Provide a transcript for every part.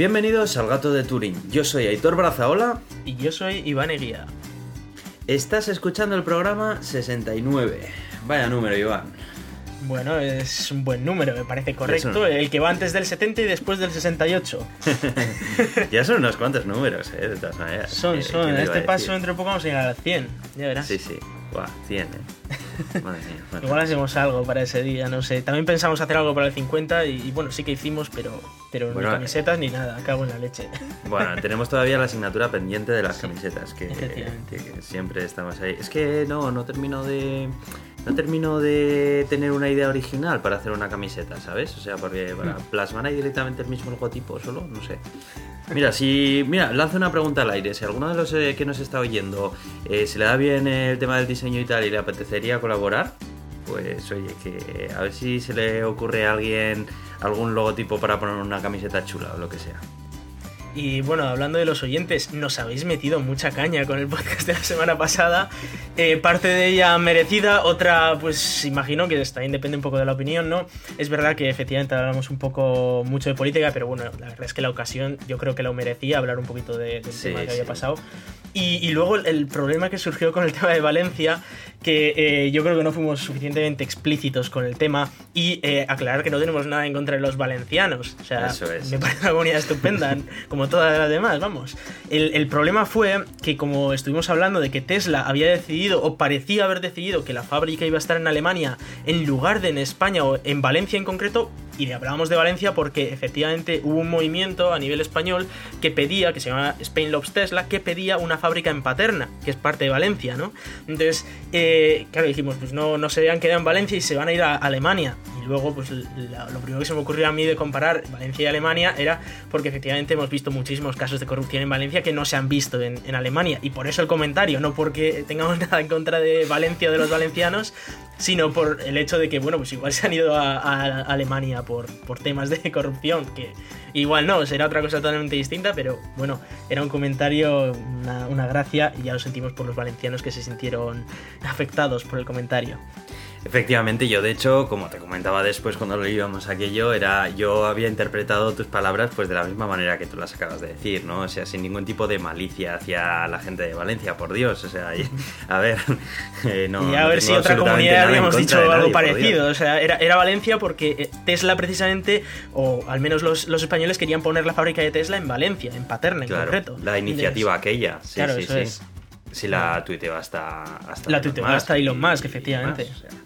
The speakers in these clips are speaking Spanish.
Bienvenidos al Gato de Turín. Yo soy Aitor Brazaola. Y yo soy Iván Eguía. Estás escuchando el programa 69. Vaya número, Iván. Bueno, es un buen número, me parece correcto. El que va antes del 70 y después del 68. ya son unos cuantos números, ¿eh? De todas maneras. Son, Eh, son. ¿quién En lo iba este a paso dentro de poco vamos a llegar al 100. Ya verás. Sí, sí. Buah, 100, ¿eh? Madre mía. Igual hacemos algo para ese día, no sé. También pensamos hacer algo para el 50 y, y bueno, sí que hicimos, pero, pero Bueno, ni camisetas ni nada, cago en la leche. Bueno, tenemos todavía la asignatura pendiente de las camisetas, que, efectivamente. que siempre estamos ahí. Es que no, no termino de. No termino de tener una idea original para hacer una camiseta, ¿sabes? O sea, porque para Mm. plasmar ahí directamente el mismo logotipo solo, no sé. Mira, si. Mira, lanzo una pregunta al aire. Si alguno de los eh, que nos está oyendo eh, se le da bien el tema del diseño y tal y le apetecería colaborar, pues oye, que a ver si se le ocurre a alguien algún logotipo para poner una camiseta chula o lo que sea. Y bueno, hablando de los oyentes, nos habéis metido mucha caña con el podcast de la semana pasada. Eh, parte de ella merecida, otra, pues imagino que también depende un poco de la opinión, ¿no? Es verdad que efectivamente hablamos un poco mucho de política, pero bueno, la verdad es que la ocasión yo creo que lo merecía, hablar un poquito de- del Sí, tema que sí. había pasado. Y, y luego el, el problema que surgió con el tema de Valencia, que eh, yo creo que no fuimos suficientemente explícitos con el tema, y eh, aclarar que no tenemos nada en contra de los valencianos. O sea, Eso es. me parece una comunidad estupenda, como todas las demás, vamos. El, el problema fue que como estuvimos hablando de que Tesla había decidido, o parecía haber decidido, que la fábrica iba a estar en Alemania en lugar de en España o en Valencia en concreto, y le hablábamos de Valencia porque efectivamente hubo un movimiento a nivel español que pedía, que se llama Spain Loves Tesla, que pedía una fábrica en Paterna, que es parte de Valencia, ¿no? Entonces, eh, claro, dijimos, pues no, no se habían quedado en Valencia y se van a ir a Alemania. Y luego, pues lo primero que se me ocurrió a mí de comparar Valencia y Alemania era porque efectivamente hemos visto muchísimos casos de corrupción en Valencia que no se han visto en, en Alemania. Y por eso el comentario, no porque tengamos nada en contra de Valencia o de los valencianos, sino por el hecho de que, bueno, pues igual se han ido a, a Alemania por, por temas de corrupción, que igual no, será otra cosa totalmente distinta, pero bueno, era un comentario, una, una gracia, y ya lo sentimos por los valencianos que se sintieron afectados por el comentario. Efectivamente, yo de hecho, como te comentaba después cuando lo íbamos aquello, era yo había interpretado tus palabras pues de la misma manera que tú las acabas de decir, ¿no? O sea, sin ningún tipo de malicia hacia la gente de Valencia, por Dios. O sea, y- a ver, eh, no. y a no ver si otra comunidad contra dicho algo nadie, parecido. O sea, era, era Valencia porque eh, Tesla precisamente, o al menos los, los españoles querían poner la fábrica de Tesla en Valencia, en Paterna en Claro, concreto. la iniciativa aquella, sí, Claro, sí, eso sí. es. Sí, la tuiteó hasta, hasta La tuiteó hasta Elon Musk, efectivamente. demás, o sea.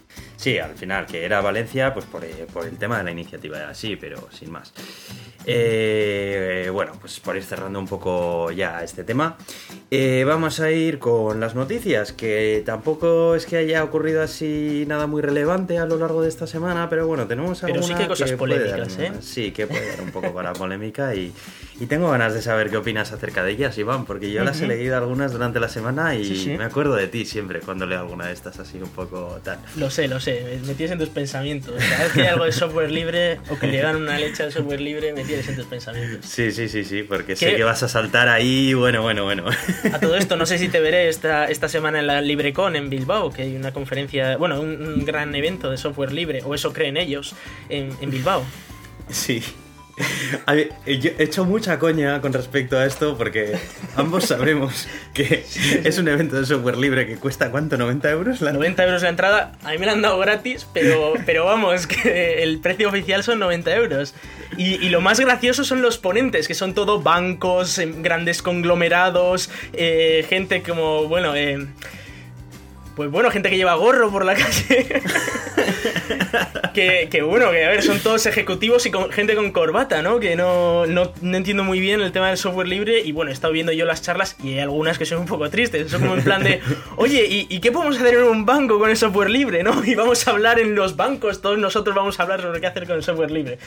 Sí, al final, que era Valencia, pues por, eh, por el tema de la iniciativa, sí, pero sin más. Eh, bueno, pues por ir cerrando un poco ya este tema, eh, vamos a ir con las noticias, que tampoco es que haya ocurrido así nada muy relevante a lo largo de esta semana, pero bueno, tenemos Pero sí alguna que cosas dar polémicas, ¿eh? Sí, que puede dar un poco para polémica y, y tengo ganas de saber qué opinas acerca de ellas, Iván, porque yo las he leído algunas durante la semana y Sí, sí. me acuerdo de ti siempre cuando leo alguna de estas así un poco tal. Lo sé, lo sé, me tienes en tus pensamientos. Cada vez que hay algo de software libre o que le dan una leche al software libre, me tienes en tus pensamientos. Sí, sí, sí, sí, porque sé que vas a saltar ahí, bueno, bueno, bueno. A todo esto, no sé si te veré esta, esta semana en la LibreCon en Bilbao, que hay una conferencia, bueno, un, un gran evento de software libre, o eso creen ellos, en, en Bilbao. Sí. A ver, yo he hecho mucha coña con respecto a esto porque ambos sabremos que es un evento de software libre que cuesta ¿cuánto? ¿90 euros? La 90 euros la entrada, a mí me la han dado gratis, pero, pero vamos, que el precio oficial son 90 euros. Y, y lo más gracioso son los ponentes, que son todo bancos, em, grandes conglomerados, eh, gente como, bueno, eh, pues bueno, gente que lleva gorro por la calle. que, bueno, que a ver, son todos ejecutivos y con, gente con corbata, ¿no? Que no, no, no entiendo muy bien el tema del software libre. Y bueno, he estado viendo yo las charlas y hay algunas que son un poco tristes. Son como en plan de, oye, ¿y, y qué podemos hacer en un banco con el software libre, no? Y vamos a hablar en los bancos, todos nosotros vamos a hablar sobre qué hacer con el software libre.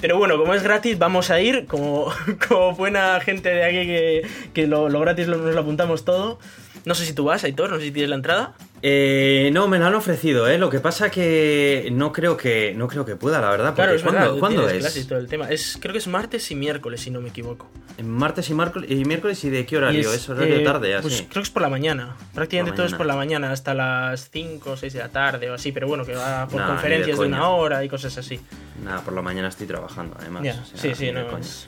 Pero bueno, como es gratis, vamos a ir, como, como buena gente de aquí que, que lo, lo gratis lo- nos lo apuntamos todo. No sé si tú vas, Aitor, no sé si tienes la entrada. Eh, no, me lo han ofrecido, ¿eh? Lo que pasa que no creo que no creo que pueda, la verdad. Porque Claro, es ¿cuándo, verdad, ¿cuándo tienes es? todo el tema. Es, creo que es martes y miércoles, si no me equivoco. Martes y, y miércoles y de qué horario? Es, horario eh, tarde, así. Pues creo que es por la mañana. Prácticamente la todo es por la mañana, hasta las 5 o 6 de la tarde o así, pero bueno, que va por Nah, de conferencias de, coña. una hora y cosas así. Nada, por la mañana estoy trabajando, además. Ya, o sea, sí, sí, ni de no, coña. es-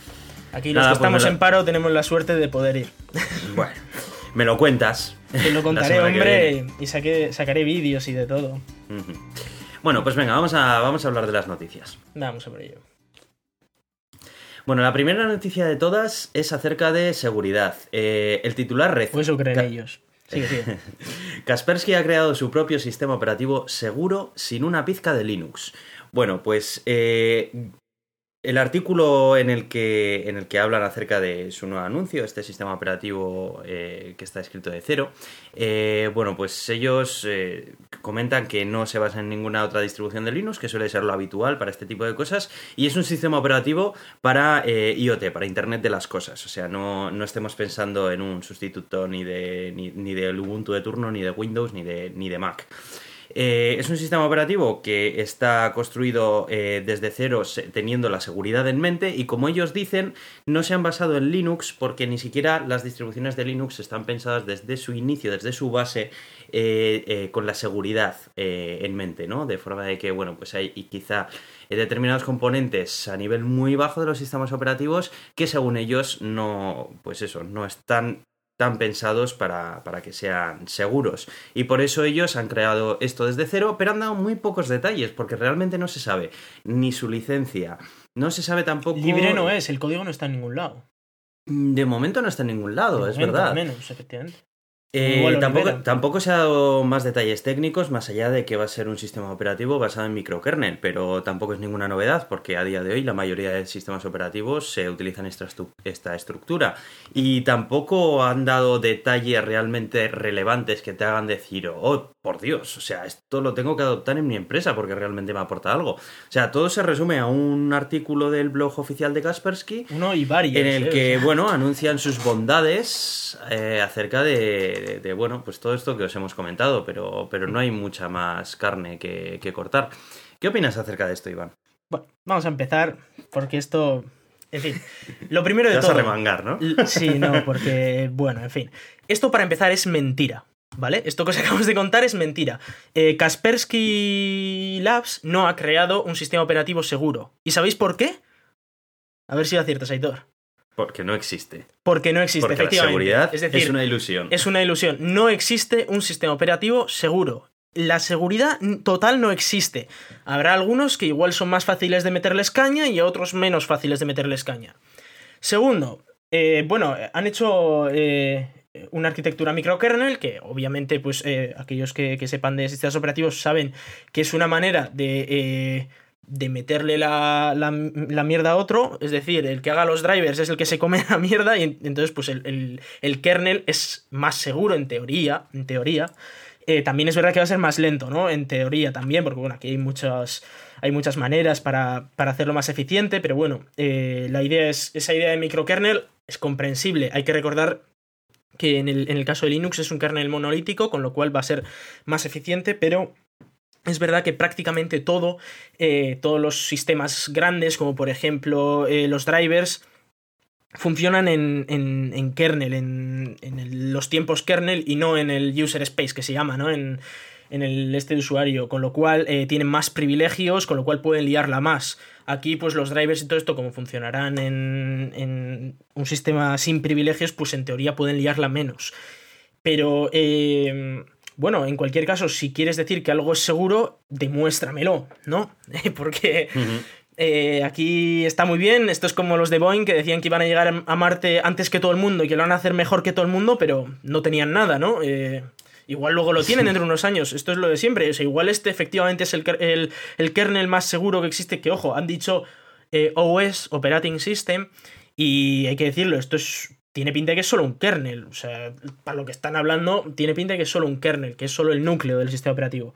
Aquí los que pues estamos lo- en paro tenemos la suerte de poder ir. Bueno, me lo cuentas. Te lo contaré, hombre, y saqué- sacaré vídeos y de todo. Bueno, pues venga, vamos a, vamos a hablar de las noticias. Vamos sobre ello. Bueno, la primera noticia de todas es acerca de seguridad. Eh, el titular reza. Pues eso creen ellos. Sigue, sigue. Kaspersky ha creado su propio sistema operativo seguro sin una pizca de Linux. Bueno, pues eh, el artículo en el, que, en el que hablan acerca de su nuevo anuncio, este sistema operativo eh, que está escrito de cero, eh, bueno, pues ellos eh, comentan que no se basa en ninguna otra distribución de Linux, que suele ser lo habitual para este tipo de cosas, y es un sistema operativo para IoT, para Internet de las Cosas. O sea, no, no estemos pensando en un sustituto ni de ni, ni del Ubuntu de turno, ni de Windows, ni de, ni de Mac. Eh, es un sistema operativo que está construido eh, desde cero teniendo la seguridad en mente y como ellos dicen no se han basado en Linux porque ni siquiera las distribuciones de Linux están pensadas desde su inicio, desde su base eh, con la seguridad en mente, ¿no? De forma de que, bueno, pues hay y quizá determinados componentes a nivel muy bajo de los sistemas operativos que según ellos no, pues eso, no están tan pensados para, para que sean seguros. Y por eso ellos han creado esto desde cero, pero han dado muy pocos detalles, porque realmente no se sabe ni su licencia, no se sabe tampoco... Libre no es, el código no está en ningún lado. De momento no está en ningún lado, De es momento, verdad. menos, efectivamente. Eh, tampoco, tampoco se ha dado más detalles técnicos, más allá de que va a ser un sistema operativo basado en microkernel, pero tampoco es ninguna novedad, porque a día de hoy la mayoría de sistemas operativos se utilizan esta, esta estructura. Y tampoco han dado detalles realmente relevantes que te hagan decir, oh, por Dios, o sea, esto lo tengo que adoptar en mi empresa porque realmente me aporta algo. O sea, todo se resume a un artículo del blog oficial de Kaspersky Uno y varios. en el ¿eh? que, O sea, bueno, anuncian sus bondades eh, acerca de, de- bueno, pues todo esto que os hemos comentado, pero, pero no hay mucha más carne que, que cortar. ¿Qué opinas acerca de esto, Iván? Bueno, vamos a empezar, porque esto. En fin, lo primero Te de vas a todo. remangar, ¿no? Sí, no, porque, bueno, en fin. Esto para empezar es mentira, ¿vale? Esto que os acabamos de contar es mentira. Eh, Kaspersky Labs no ha creado un sistema operativo seguro. ¿Y sabéis por qué? A ver si lo aciertas, Aitor. Porque no existe. Porque no existe, Porque la seguridad es decir, es una ilusión. es una ilusión. No existe un sistema operativo seguro. La seguridad total no existe. Habrá algunos que igual son más fáciles de meterles caña y otros menos fáciles de meterles caña. Segundo, eh, bueno, han hecho eh, una arquitectura microkernel que obviamente pues eh, aquellos que, que sepan de sistemas operativos saben que es una manera de... eh, de meterle la, la- mierda a otro, es decir, el que haga los drivers es el que se come la mierda y en- entonces pues el, el- el kernel es más seguro en teoría, en teoría. Eh, también es verdad que va a ser más lento, ¿no? En teoría también, porque bueno, aquí hay muchas, hay muchas maneras para, para hacerlo más eficiente, pero bueno, la idea es, esa idea de microkernel es comprensible. Hay que recordar que en el, en el caso de Linux es un kernel monolítico, con lo cual va a ser más eficiente, pero es verdad que prácticamente todo, eh, todos los sistemas grandes, como por ejemplo eh, los drivers, funcionan en, en- en kernel, en, en los tiempos kernel y no en el user space que se llama, ¿no? En el este de usuario, con lo cual eh, tienen más privilegios, con lo cual pueden liarla más. Aquí, pues los drivers y todo esto, como funcionarán en, en un sistema sin privilegios, pues en teoría pueden liarla menos. Pero, eh, bueno, en cualquier caso, si quieres decir que algo es seguro, demuéstramelo, ¿no? Porque eh, aquí está muy bien. Esto es como los de Boeing que decían que iban a llegar a Marte antes que todo el mundo y que lo van a hacer mejor que todo el mundo, pero no tenían nada, ¿no? Eh, igual luego lo tienen dentro de unos años. Esto es lo de siempre. O sea, igual este efectivamente es el, el, el kernel más seguro que existe. Que, ojo, han dicho eh, OS, Operating System, y hay que decirlo, esto es. Tiene pinta de que es solo un kernel. O sea, para lo que están hablando, tiene pinta de que es solo un kernel, que es solo el núcleo del sistema operativo.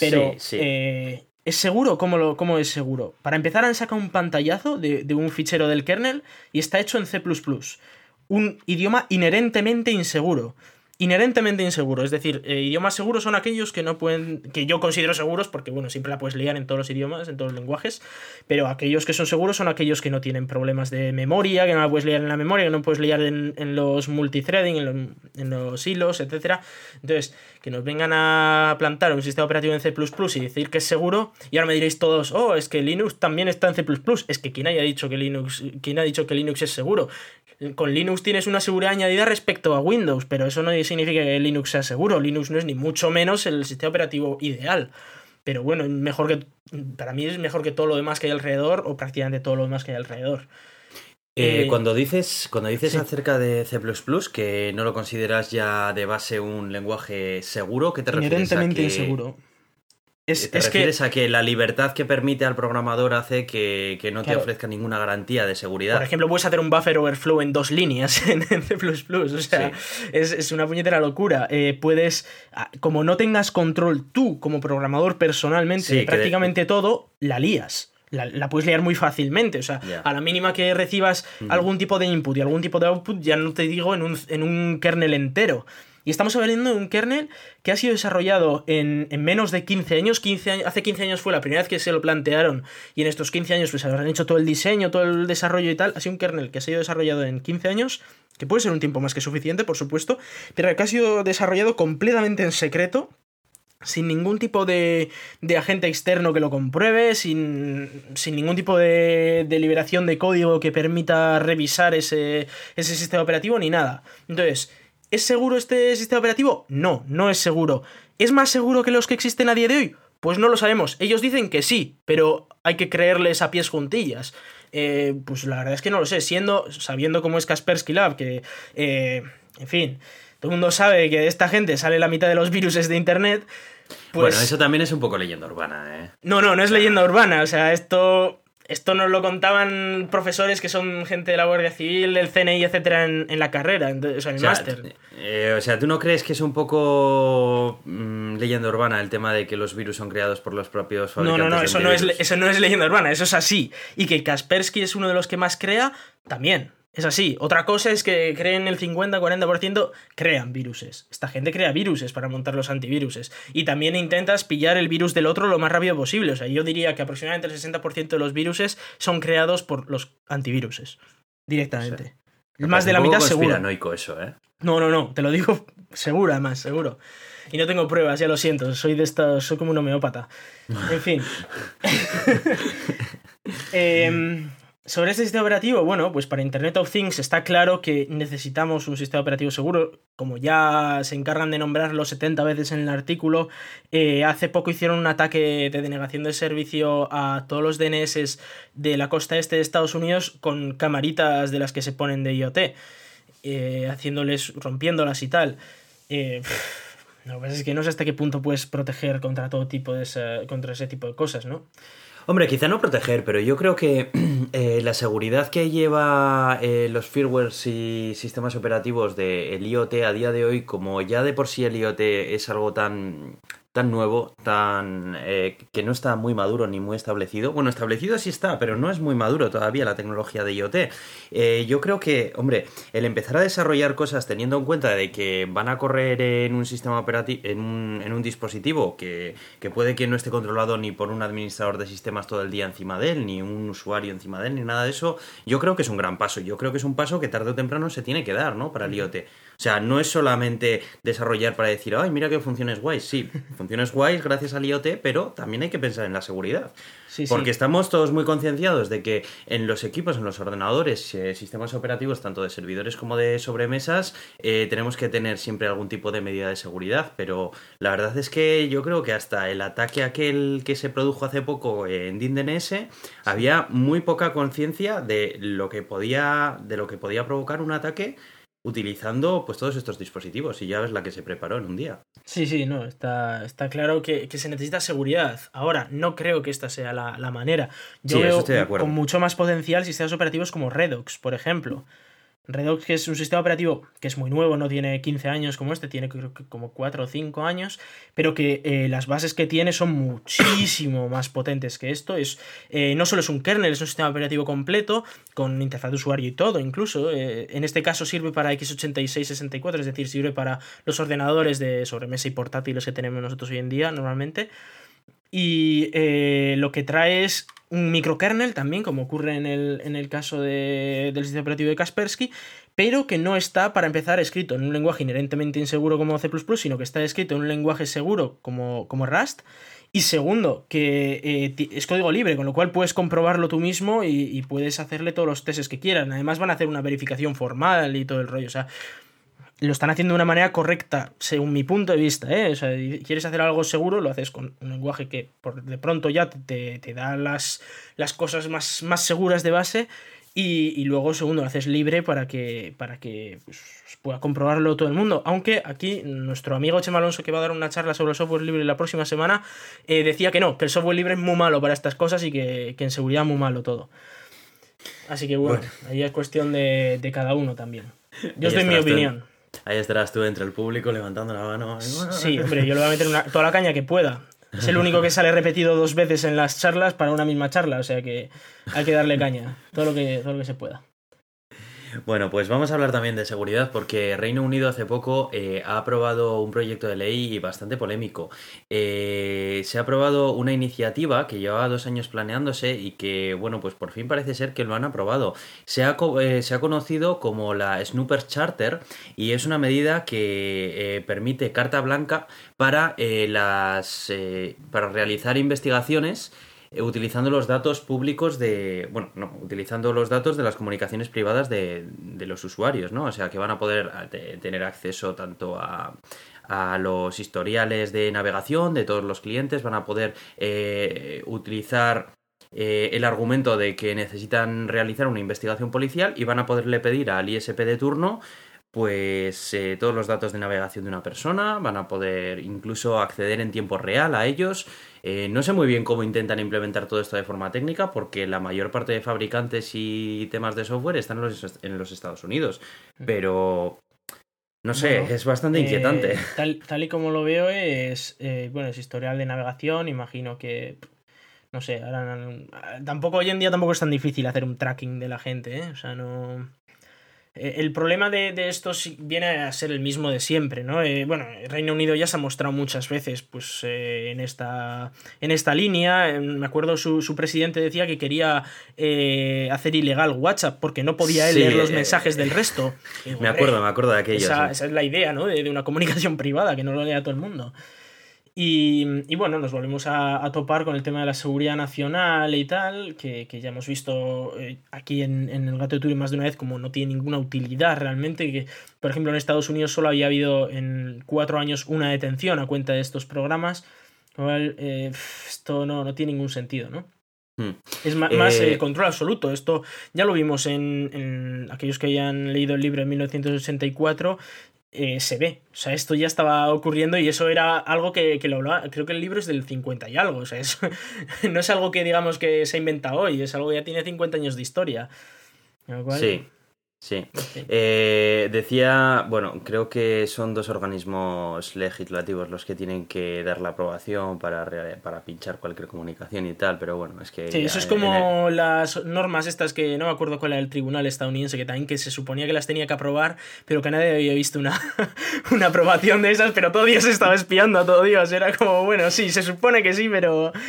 Pero, Sí, sí. eh, ¿es seguro? ¿Cómo, lo, ¿Cómo es seguro? Para empezar, han sacado un pantallazo de, de un fichero del kernel y está hecho en C. Un idioma inherentemente inseguro. Inherentemente inseguro. Es decir, eh, idiomas seguros son aquellos que no pueden. que yo considero seguros, porque bueno, siempre la puedes liar en todos los idiomas, en todos los lenguajes. Pero aquellos que son seguros son aquellos que no tienen problemas de memoria, que no la puedes liar en la memoria, que no puedes liar en, los multithreading, en los, en los hilos, etc. Entonces, que nos vengan a plantar un sistema operativo en C y decir que es seguro, y ahora me diréis todos, oh, es que Linux también está en C. Es que quien haya dicho que Linux, quien ha dicho que Linux es seguro. Con Linux tienes una seguridad añadida respecto a Windows, pero eso no significa que Linux sea seguro. Linux no es ni mucho menos el sistema operativo ideal. Pero bueno, mejor que. Para mí es mejor que todo lo demás que hay alrededor, o prácticamente todo lo demás que hay alrededor. Eh, eh, cuando dices, cuando dices acerca de C que no lo consideras ya de base un lenguaje seguro, ¿qué te refieres a que... inseguro. Es, ¿Te refieres a que la libertad que permite al programador hace que, no te ofrezca ninguna garantía de seguridad? Por ejemplo, puedes hacer un buffer overflow en dos líneas en C++. O sea, es, una puñetera locura. Eh, puedes, ah, como no tengas control tú como programador personalmente prácticamente todo, la lías. La, puedes liar muy fácilmente. O sea, a la mínima que recibas algún tipo de input y algún tipo de output, ya no te digo en un, en un kernel entero. Y estamos hablando de un kernel que ha sido desarrollado en, menos de 15 años. 15 años. Hace 15 años fue la primera vez que se lo plantearon y en estos 15 años pues habrán hecho todo el diseño, todo el desarrollo y tal. Ha sido un kernel que ha sido desarrollado en 15 años, que puede ser un tiempo más que suficiente, por supuesto, pero que ha sido desarrollado completamente en secreto sin ningún tipo de, de, agente externo que lo compruebe, sin, sin ningún tipo de, de, liberación de código que permita revisar ese, ese sistema operativo, ni nada. Entonces, ¿Es seguro este sistema operativo? No, no es seguro. ¿Es más seguro que los que existen a día de hoy? Pues no lo sabemos. Ellos dicen que sí, pero hay que creerles a pies juntillas. Eh, pues la verdad es que no lo sé. Siendo, sabiendo cómo es Kaspersky Lab, que, eh, en fin, todo el mundo sabe que de esta gente sale la mitad de los virus de internet. Pues... Bueno, eso también es un poco leyenda urbana, ¿eh? No, no, no es leyenda urbana. O sea, esto esto nos lo contaban profesores que son gente de la Guardia Civil, del CNI, etcétera, en, la carrera, o sea, en el máster. Eh, o sea, ¿tú no crees que es un poco mm, leyenda urbana el tema de que los virus son creados por los propios fabricantes? No, no, no, eso no, es, eso no es leyenda urbana, eso es así. Y que Kaspersky es uno de los que más crea, también. Es así. Otra cosa es que creen el 50-40%, crean viruses. Esta gente crea viruses para montar los antiviruses. Y también intentas pillar el virus del otro lo más rápido posible. O sea, yo diría que aproximadamente el 60% de los viruses son creados por los antiviruses. Directamente. más de la mitad seguro. eso, ¿eh? No, no, no. Te lo digo seguro, además, seguro. Y no tengo pruebas, ya lo siento. Soy de esta, soy como un homeópata. En fin. eh, sobre este sistema operativo, bueno, pues para Internet of Things está claro que necesitamos un sistema operativo seguro, como ya se encargan de nombrarlo 70 veces en el artículo. Eh, hace poco hicieron un ataque de denegación de servicio a todos los DNS de la costa este de Estados Unidos con camaritas de las que se ponen de IoT, eh, haciéndoles, rompiéndolas y tal. Eh, lo que pasa es que no sé hasta qué punto puedes proteger contra todo tipo de contra ese tipo de cosas, ¿no? Hombre, quizá no proteger, pero yo creo que eh, la seguridad que lleva eh, los firmwares y sistemas operativos del IoT a día de hoy, como ya de por sí el IoT es algo tan tan nuevo, tan eh, que no está muy maduro ni muy establecido. Bueno, establecido sí está, pero no es muy maduro todavía la tecnología de IoT. Eh, yo creo que, hombre, el empezar a desarrollar cosas teniendo en cuenta de que van a correr en un sistema operativo, en un, en un dispositivo que, que, puede que no esté controlado ni por un administrador de sistemas todo el día encima de él, ni un usuario encima de él, ni nada de eso, yo creo que es un gran paso. Yo creo que es un paso que tarde o temprano se tiene que dar, ¿no? Para el IoT. O sea, no es solamente desarrollar para decir, ay, mira qué funciones guays. Sí, funciones guays gracias al IoT, pero también hay que pensar en la seguridad. Porque estamos todos muy concienciados de que en los equipos, en los ordenadores, eh, sistemas operativos, tanto de servidores como de sobremesas, eh, tenemos que tener siempre algún tipo de medida de seguridad. Pero la verdad es que yo creo que hasta el ataque aquel que se produjo hace poco en DinDNS, había muy poca conciencia de lo que podía, de lo que podía provocar un ataque utilizando pues todos estos dispositivos y ya ves la que se preparó en un día. Sí, sí, no, está, está claro que, se necesita seguridad. Ahora, no creo que esta sea la, manera. Yo veo con mucho más potencial sistemas operativos como Redux, por ejemplo. Redux que es un sistema operativo que es muy nuevo, no tiene 15 años como este, tiene creo que como 4 o 5 años, pero que eh, las bases que tiene son muchísimo más potentes que esto. Es, eh, no solo es un kernel, es un sistema operativo completo, con interfaz de usuario y todo, incluso. Eh, en este caso sirve para x86-64, es decir, sirve para los ordenadores de sobremesa y portátiles que tenemos nosotros hoy en día normalmente. Y lo que trae es un microkernel también, como ocurre en el, en el caso del sistema operativo de Kaspersky, pero que no está para empezar escrito en un lenguaje inherentemente inseguro como C, sino que está escrito en un lenguaje seguro como, como Rust. Y segundo, que eh, es código libre, con lo cual puedes comprobarlo tú mismo y, puedes hacerle todos los testes que quieran. Además van a hacer una verificación formal y todo el rollo. O sea, lo están haciendo de una manera correcta, según mi punto de vista. ¿eh? O sea, quieres hacer algo seguro, lo haces con un lenguaje que por de pronto ya te, te da las, las cosas más, más seguras de base. Y, luego, segundo, lo haces libre para que, para que pues, pueda comprobarlo todo el mundo. Aunque aquí nuestro amigo Chema Alonso, que va a dar una charla sobre el software libre la próxima semana, eh, decía que no, que el software libre es muy malo para estas cosas y que, en seguridad es muy malo todo. Así que bueno, ahí es cuestión de, de cada uno también. Yo estoy en mi opinión. Ahí estarás tú entre el público levantando la mano. Sí, hombre, yo le voy a meter toda la caña que pueda. Es el único que sale repetido dos veces en las charlas para una misma charla, o sea que hay que darle caña, todo lo que, todo lo que se pueda. Bueno, pues vamos a hablar también de seguridad porque Reino Unido hace poco eh, ha aprobado un proyecto de ley bastante polémico. Eh, se ha aprobado una iniciativa que llevaba dos años planeándose y que, bueno, pues por fin parece ser que lo han aprobado. Se ha, eh, se ha conocido como la Snooper Charter y es una medida que permite carta blanca para, las, para realizar investigaciones eh, utilizando los datos públicos de, bueno, no, utilizando los datos de las comunicaciones privadas de, los usuarios, ¿no? O sea, que van a poder eh, tener acceso tanto a, a los historiales de navegación de todos los clientes, van a poder eh, utilizar el argumento de que necesitan realizar una investigación policial y van a poderle pedir al ISP de turno pues todos los datos de navegación de una persona, van a poder incluso acceder en tiempo real a ellos eh, no sé muy bien cómo intentan implementar todo esto de forma técnica, porque la mayor parte de fabricantes y temas de software están en los, Estados Unidos. Pero no sé, es bastante eh, inquietante. tal, y como lo veo es, eh, bueno, es historial de navegación, imagino que, no sé, tampoco hoy en día tampoco es tan difícil hacer un tracking de la gente, ¿eh? O sea, no... Eh, el problema de, de, esto viene a ser el mismo de siempre, ¿no? Eh, bueno, el Reino Unido ya se ha mostrado muchas veces pues, eh, en, esta, en esta línea. Me acuerdo su, su presidente decía que quería hacer ilegal WhatsApp porque no podía él leer los mensajes del resto. me acuerdo, me acuerdo de aquello. Esa, esa, es la idea, ¿no? De, de, una comunicación privada, que no lo lea todo el mundo. Y, bueno, nos volvemos a, topar con el tema de la seguridad nacional y tal, que, ya hemos visto eh, aquí en, el gato de Turing más de una vez como no tiene ninguna utilidad realmente. Que, por ejemplo, en Estados Unidos solo había habido en cuatro años una detención a cuenta de estos programas. Eh, esto no, no tiene ningún sentido, ¿no? Hmm. Es más, eh, control absoluto. Esto ya lo vimos en, en, aquellos que hayan leído el libro en 1984. Eh, se ve. O sea, esto ya estaba ocurriendo y eso era algo que, que lo hablaba. Creo que el libro es del 50 y algo. O sea, eso, no es algo que digamos que se ha inventado hoy, es algo que ya tiene 50 años de historia. Sí. Sí. Eh, decía, bueno, creo que son dos organismos legislativos los que tienen que dar la aprobación para, para pinchar cualquier comunicación y tal, pero bueno, es que... Sí, eso es como las normas estas que no me acuerdo cuál era el tribunal estadounidense, que también que se suponía que las tenía que aprobar, pero que nadie había visto una, una aprobación de esas, pero todo Dios estaba espiando a todo Dios, era como, bueno, sí, se supone que sí, pero...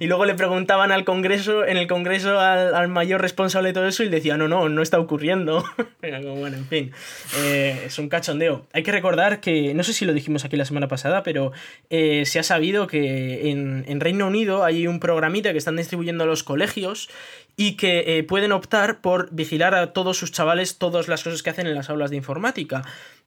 Y luego le preguntaban al Congreso, en el Congreso al, al mayor responsable de todo eso y decía, no, no, no está ocurriendo bueno, en fin, eh, es un cachondeo. Hay que recordar que, no sé si lo dijimos aquí la semana pasada, pero eh, se ha sabido que en, en, Reino Unido hay un programita que están distribuyendo a los colegios y que eh, pueden optar por vigilar a todos sus chavales todas las cosas que hacen en las aulas de informática.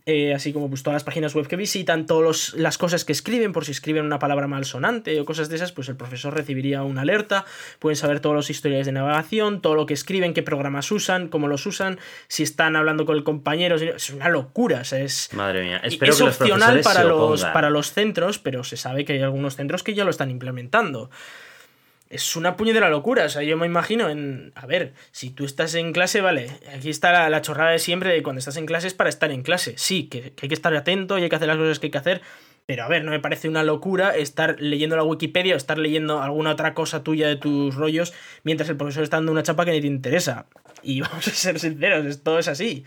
Eh, así como pues, todas las páginas web que visitan, todas las cosas que escriben, por si escriben una palabra malsonante o cosas de esas, pues el profesor recibiría una alerta, pueden saber todos los historiales de navegación, todo lo que escriben, qué programas usan, cómo los usan, si están hablando con el compañero, es una locura, es... Madre mía, Espero es opcional para, los, para los centros, pero se sabe que hay algunos centros que ya lo están implementando. Es una puñetera locura. O sea, yo me imagino en. A ver, si tú estás en clase, vale. Aquí está la, la chorrada de siempre de cuando estás en clase es para estar en clase. Sí, que, que hay que estar atento y hay que hacer las cosas que hay que hacer. Pero a ver, no me parece una locura estar leyendo la Wikipedia o estar leyendo alguna otra cosa tuya de tus rollos mientras el profesor está dando una chapa que ni te interesa. Y vamos a ser sinceros, es- todo es así.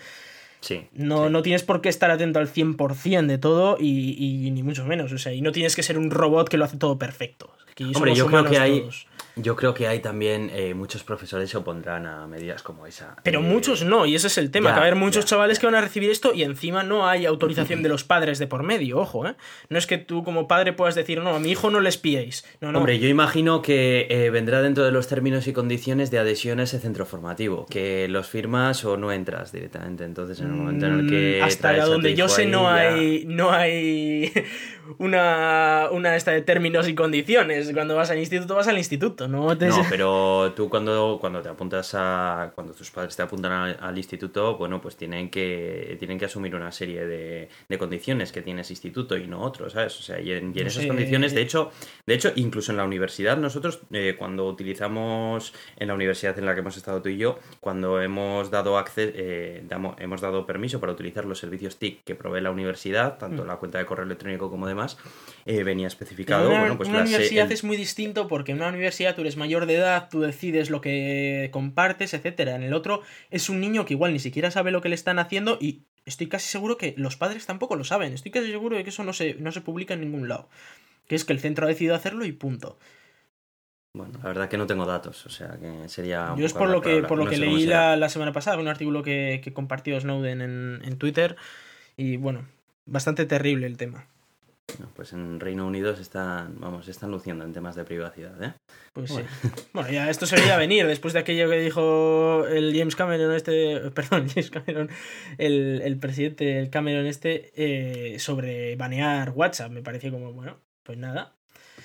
Sí. No, sí. no tienes por qué estar atento al 100% de todo y, y ni mucho menos. O sea, y no tienes que ser un robot que lo hace todo perfecto. Hombre, yo creo que hay, todos. Yo creo que hay también eh, muchos profesores se opondrán a medidas como esa. Pero Eh, muchos no, y ese es el tema, ya, que va a haber muchos ya, chavales ya. que van a recibir esto y encima no hay autorización de los padres de por medio, ojo, ¿eh? No es que tú como padre puedas decir, no, a mi hijo no le espiéis. No, no. Hombre, yo imagino que eh, vendrá dentro de los términos y condiciones de adhesión a ese centro formativo, que los firmas o no entras directamente. Entonces, en el momento en el que Mm, hasta donde yo sé ahí, no hay no hay una una esta de términos y condiciones cuando vas al instituto vas al instituto no te- No, pero tú cuando, cuando te apuntas a. Cuando tus padres te apuntan al, al instituto, bueno, pues tienen que, tienen que asumir una serie de, de condiciones que tiene ese instituto y no otro, ¿sabes? O sea, y en, y en esas condiciones, de hecho, de hecho, incluso en la universidad, nosotros, eh, cuando utilizamos en la universidad en la que hemos estado tú y yo, cuando hemos dado acceso, hemos dado permiso para utilizar los servicios TIC que provee la universidad, tanto Mm. la cuenta de correo electrónico como demás, eh, venía especificado, una, bueno, pues una la universidad el- es muy distinto porque en una universidad tú eres mayor de edad, tú decides lo que compartes, etcétera. En el otro es un niño que igual ni siquiera sabe lo que le están haciendo y estoy casi seguro que los padres tampoco lo saben. Estoy casi seguro de que eso no se, no se publica en ningún lado. Que es que el centro ha decidido hacerlo y punto. Bueno, la verdad que no tengo datos, o sea que sería. un Yo es por lo que, por lo no que leí la, la semana pasada, un artículo que, que compartió Snowden en, en Twitter. Y bueno, bastante terrible el tema. Pues en Reino Unido se están, vamos, se están luciendo en temas de privacidad, ¿eh? Pues Bueno. sí. Bueno, ya esto se veía venir después de aquello que dijo el James Cameron este, perdón, James Cameron, el, el presidente el Cameron este, eh, sobre banear WhatsApp. Me pareció como, bueno, pues nada.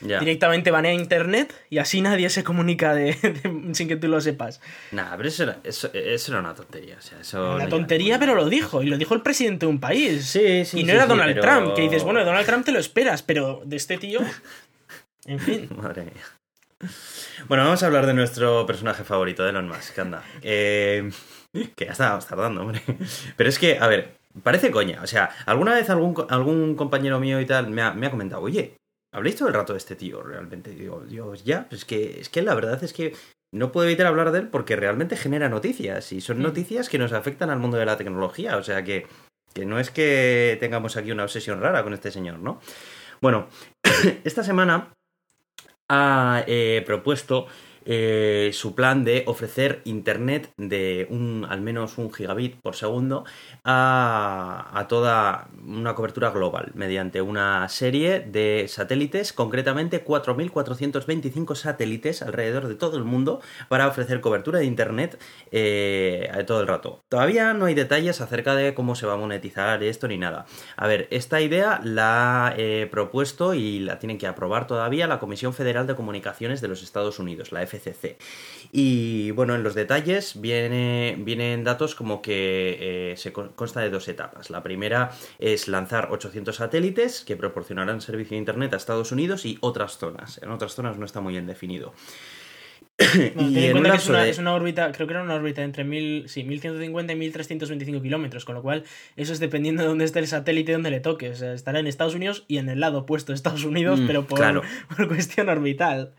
Ya. Directamente banea Internet y así nadie se comunica de, de- sin que tú lo sepas. Nah, pero eso era, eso, eso era una tontería, o sea, eso... Una no tontería, pero lo dijo. Y lo dijo el presidente de un país. Sí, sí, y no sí, era sí, Donald pero- Trump, que dices, bueno, de Donald Trump te lo esperas, pero de este tío... En fin. Madre mía. Bueno, vamos a hablar de nuestro personaje favorito, de Elon Musk, anda. Eh, que ya estábamos tardando, hombre. Pero es que, a ver, parece coña. O sea, alguna vez algún, algún compañero mío y tal me ha, me ha comentado, oye, ¿habléis todo el rato de este tío realmente? Digo, Dios, ya, pues que, es que la verdad es que no puedo evitar hablar de él porque realmente genera noticias. Y son noticias que nos afectan al mundo de la tecnología. O sea que, que no es que tengamos aquí una obsesión rara con este señor, ¿no? Bueno, esta semana ha eh, propuesto eh, su plan de ofrecer internet de un al menos un gigabit por segundo a, a toda una cobertura global mediante una serie de satélites, concretamente 4.425 satélites alrededor de todo el mundo para ofrecer cobertura de internet eh, todo el rato. Todavía no hay detalles acerca de cómo se va a monetizar esto ni nada. A ver, esta idea la ha eh, propuesto y la tienen que aprobar todavía la Comisión Federal de Comunicaciones de los Estados Unidos, la FCC. Y bueno, en los detalles viene, vienen datos como que eh, se con- consta de dos etapas. La primera es lanzar 800 satélites que proporcionarán servicio de Internet a Estados Unidos y otras zonas. En otras zonas no está muy bien definido. Bueno, y en que es una, de- es una órbita, creo que era una órbita entre 1000, sí, 1150 y 1325 kilómetros, con lo cual eso es dependiendo de dónde esté el satélite y dónde le toque. O sea, estará en Estados Unidos y en el lado opuesto de Estados Unidos, Mm, pero por, claro. por cuestión orbital.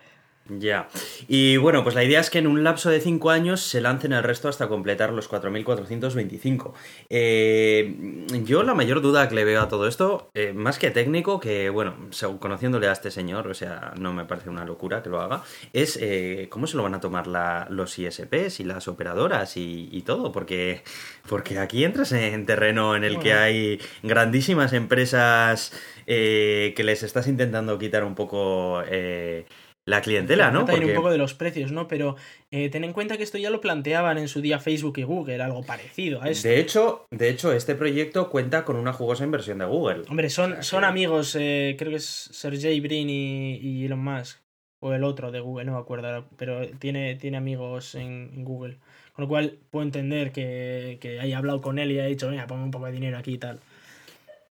Ya. Y bueno, pues la idea es que en un lapso de 5 años se lancen el resto hasta completar los 4.425. Eh, yo la mayor duda que le veo a todo esto, eh, más que técnico, que bueno, según conociéndole a este señor, o sea, no me parece una locura que lo haga, es eh, cómo se lo van a tomar la- los ISPs y las operadoras y, y todo, porque, porque aquí entras en terreno en el que hay grandísimas empresas eh, que les estás intentando quitar un poco... eh, la clientela, ¿no? Porque- un poco de los precios, ¿no? Pero eh, ten en cuenta que esto ya lo planteaban en su día Facebook y Google, algo parecido a esto. De hecho, de hecho, este proyecto cuenta con una jugosa inversión de Google. Hombre, O son, sea son que- amigos, eh, creo que es Sergey Brin y, y Elon Musk. O el otro de Google, no me acuerdo, pero tiene, tiene amigos en, en Google. Con lo cual puedo entender que, que haya hablado con él y haya dicho, venga, ponme un poco de dinero aquí y tal.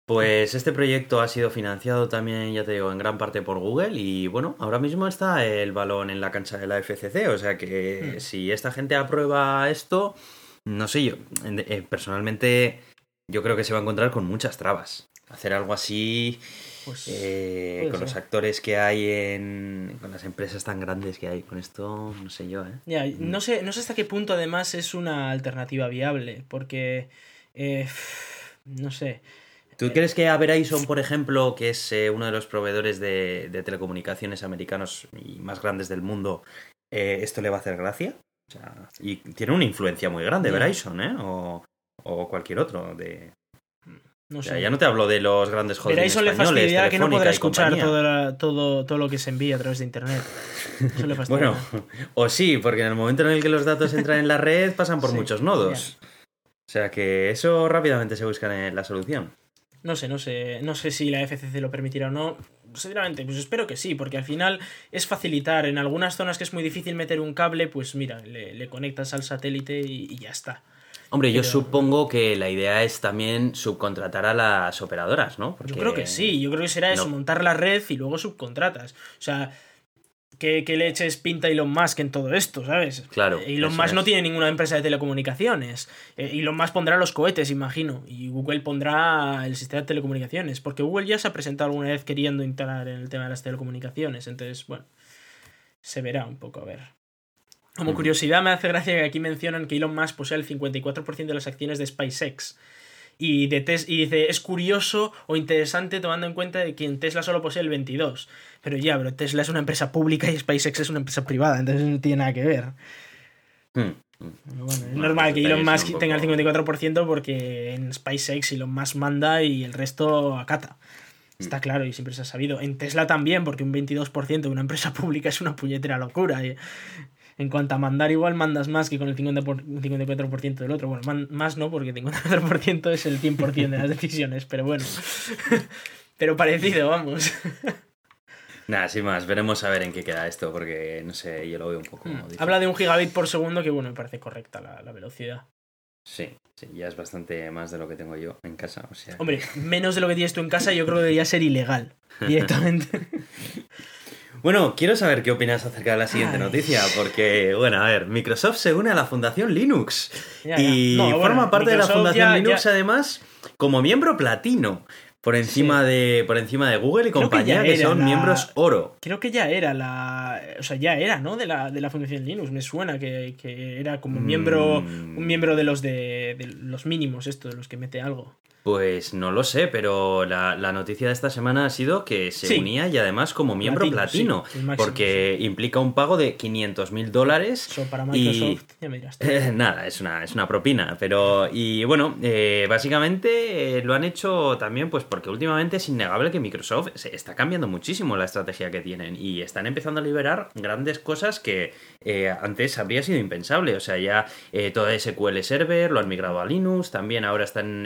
Pues este proyecto ha sido financiado también, ya te digo, en gran parte por Google y bueno, ahora mismo está el balón en la cancha de la FCC, o sea que Hmm. si esta gente aprueba esto, no sé yo, eh, personalmente yo creo que se va a encontrar con muchas trabas. Hacer algo así Pues, eh, con los actores que hay en... con las empresas tan grandes que hay, con esto no sé yo, ¿eh? Ya, no sé, no sé hasta qué punto además es una alternativa viable, porque eh, no sé. ¿Tú crees que a Verizon, por ejemplo, que es eh, uno de los proveedores de, de telecomunicaciones americanos y más grandes del mundo, eh, esto le va a hacer gracia? O sea, y tiene una influencia muy grande. Verizon, ¿eh? O, o cualquier otro. De... No o sé. sea, ya no te hablo de los grandes holdings Verizon le fastidiará que no podrá escuchar todo, la- todo, todo lo que se envía a través de internet. Eso le fastidiará. Bueno, o sí, porque en el momento en el que los datos entran en la red pasan por Sí, muchos nodos. O sea que eso rápidamente se busca en la solución. No sé, no sé, no sé si la FCC lo permitirá o no. Sinceramente, pues espero que sí, porque al final es facilitar. En algunas zonas que es muy difícil meter un cable, pues mira, le, le conectas al satélite y, y ya está. Hombre, yo supongo que la idea es también subcontratar a las operadoras, ¿no? Porque- Yo creo que sí, yo creo que será eso, no. montar la red y luego subcontratas. O sea, que, que le eches pinta Elon Musk en todo esto, ¿sabes? Claro, Eh, Elon Musk no tiene ninguna empresa de telecomunicaciones. Eh, Elon Musk pondrá los cohetes, imagino. Y Google pondrá el sistema de telecomunicaciones. Porque Google ya se ha presentado alguna vez queriendo entrar en el tema de las telecomunicaciones. Entonces, bueno, se verá un poco, a ver. Como curiosidad, me hace gracia que aquí mencionan que Elon Musk posee el 54% de las acciones de SpaceX. Y, de Tes- y dice, es curioso o interesante tomando en cuenta de que en Tesla solo posee el 22%. Pero ya, pero Tesla es una empresa pública y SpaceX es una empresa privada, entonces no tiene nada que ver. Hmm, hmm. Bueno, es Bueno, normal que Elon Musk tenga el poco- 54% porque en SpaceX Elon Musk manda y el resto acata. Está claro y siempre se ha sabido. En Tesla también, porque un 22% de una empresa pública es una puñetera locura. y en cuanto a mandar, igual mandas más que con el 50 por- 54% del otro. Bueno, man- más no, porque el 54% es el 100% de las decisiones, pero bueno. pero parecido, vamos. Nada, sin más, veremos a ver en qué queda esto, porque no sé, yo lo veo un poco. Hmm. Habla de un gigabit por segundo, que bueno, me parece correcta la, la velocidad. Sí, sí, ya es bastante más de lo que tengo yo en casa, o sea... Hombre, menos de lo que tienes tú en casa, yo creo que debería ser ilegal directamente. Bueno, quiero saber qué opinas acerca de la siguiente Ay. noticia, porque, bueno, a ver, Microsoft se une a la Fundación Linux Ya, ya. y No, bueno, forma parte de la Fundación ya- Linux además como miembro platino, por encima, de, por encima de Google y Creo compañía, que, son la- miembros oro. Creo que ya era la. O sea, ya era, ¿no? De la, de la Fundación Linux. Me suena que, que era como miembro. Mm. Un miembro de los de, de los mínimos, esto, de los que mete algo. Pues no lo sé, pero la, la noticia de esta semana ha sido que se Sí. unía y además como miembro Platino, sí, porque implica un pago de 500 mil dólares. Eso para y- Microsoft, ya me dirás. tú. Eh, nada, es una, es una propina, pero y bueno, eh, básicamente eh, lo han hecho también pues porque últimamente es innegable que Microsoft se está cambiando muchísimo la estrategia que tienen y están empezando a liberar grandes cosas que eh, antes habría sido impensable, o sea, ya eh, toda SQL Server lo han migrado a Linux, también ahora están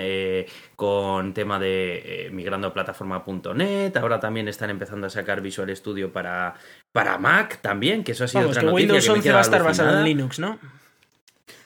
con tema de eh, migrando a plataforma.net, ahora también están empezando a sacar Visual Studio para, para Mac también, que eso ha sido Vamos, otra que noticia Windows que me 11 queda va a estar basado en. Linux, ¿no?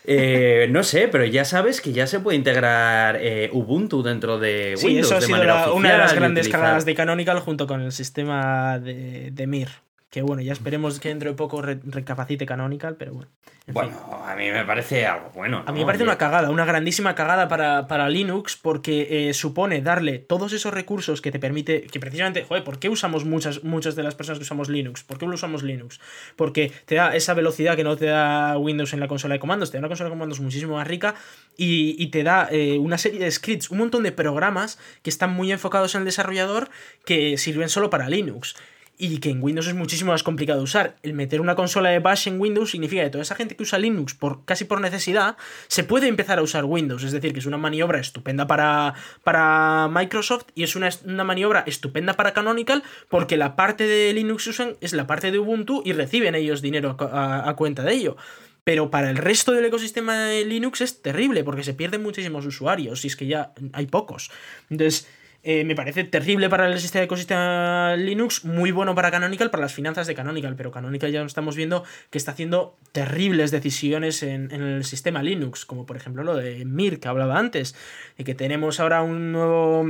Eh, no sé, pero ya sabes que ya se puede integrar eh, Ubuntu dentro de Sí, Windows eso ha de sido manera la- una de las grandes utilizar- cagadas de Canonical junto con el sistema de, de Mir. Que bueno, ya esperemos que dentro de poco re- recapacite Canonical, pero bueno. en fin. Bueno, a mí me parece algo bueno. A mí me parece Oye, una cagada, una grandísima cagada para, para Linux, porque eh, supone darle todos esos recursos que te permite. Que precisamente, joder, ¿por qué usamos muchas, muchas de las personas que usamos Linux? ¿Por qué usamos Linux? Porque te da esa velocidad que no te da Windows en la consola de comandos, te da una consola de comandos muchísimo más rica y, y te da eh, una serie de scripts, un montón de programas que están muy enfocados en el desarrollador que sirven solo para Linux. Y que en Windows es muchísimo más complicado de usar. El meter una consola de bash en Windows significa que toda esa gente que usa Linux por, casi por necesidad se puede empezar a usar Windows. Es decir, que es una maniobra estupenda para, para Microsoft y es una, una maniobra estupenda para Canonical porque la parte de Linux usan es la parte de Ubuntu y reciben ellos dinero a, a- a cuenta de ello. Pero para el resto del ecosistema de Linux es terrible porque se pierden muchísimos usuarios y es que ya hay pocos. Entonces, eh, me parece terrible para el ecosistema Linux, muy bueno para Canonical, para las finanzas de Canonical, pero Canonical ya estamos viendo que está haciendo terribles decisiones en, en el sistema Linux, como por ejemplo lo de Mir que hablaba antes, de que tenemos ahora un nuevo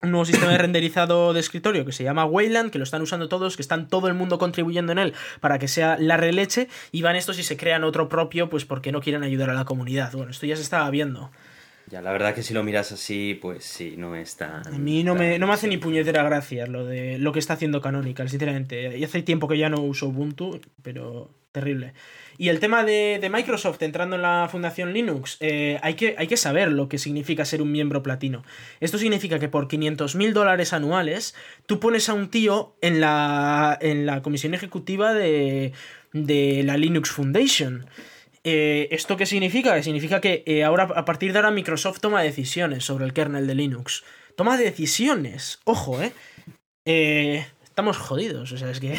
un nuevo sistema de renderizado de escritorio que se llama Wayland, que lo están usando todos, que están todo el mundo contribuyendo en él para que sea la releche, y van estos y se crean otro propio, pues porque no quieren ayudar a la comunidad. Bueno, esto ya se estaba viendo. Ya, la verdad que si lo miras así, pues sí, no es tan... A mí no me, no me hace ni puñetera gracia lo de lo que está haciendo Canonical, sinceramente. Y hace tiempo que ya no uso Ubuntu, pero terrible. Y el tema de, de Microsoft entrando en la Fundación Linux, eh, hay, que, hay que saber lo que significa ser un miembro platino. Esto significa que por 500 mil dólares anuales, tú pones a un tío en la, en la comisión ejecutiva de, de la Linux Foundation. Eh, ¿Esto qué significa? Que significa que eh, ahora, a partir de ahora, Microsoft toma decisiones sobre el kernel de Linux. Toma decisiones. Ojo, ¿eh? Eh, estamos jodidos. O sea, es que.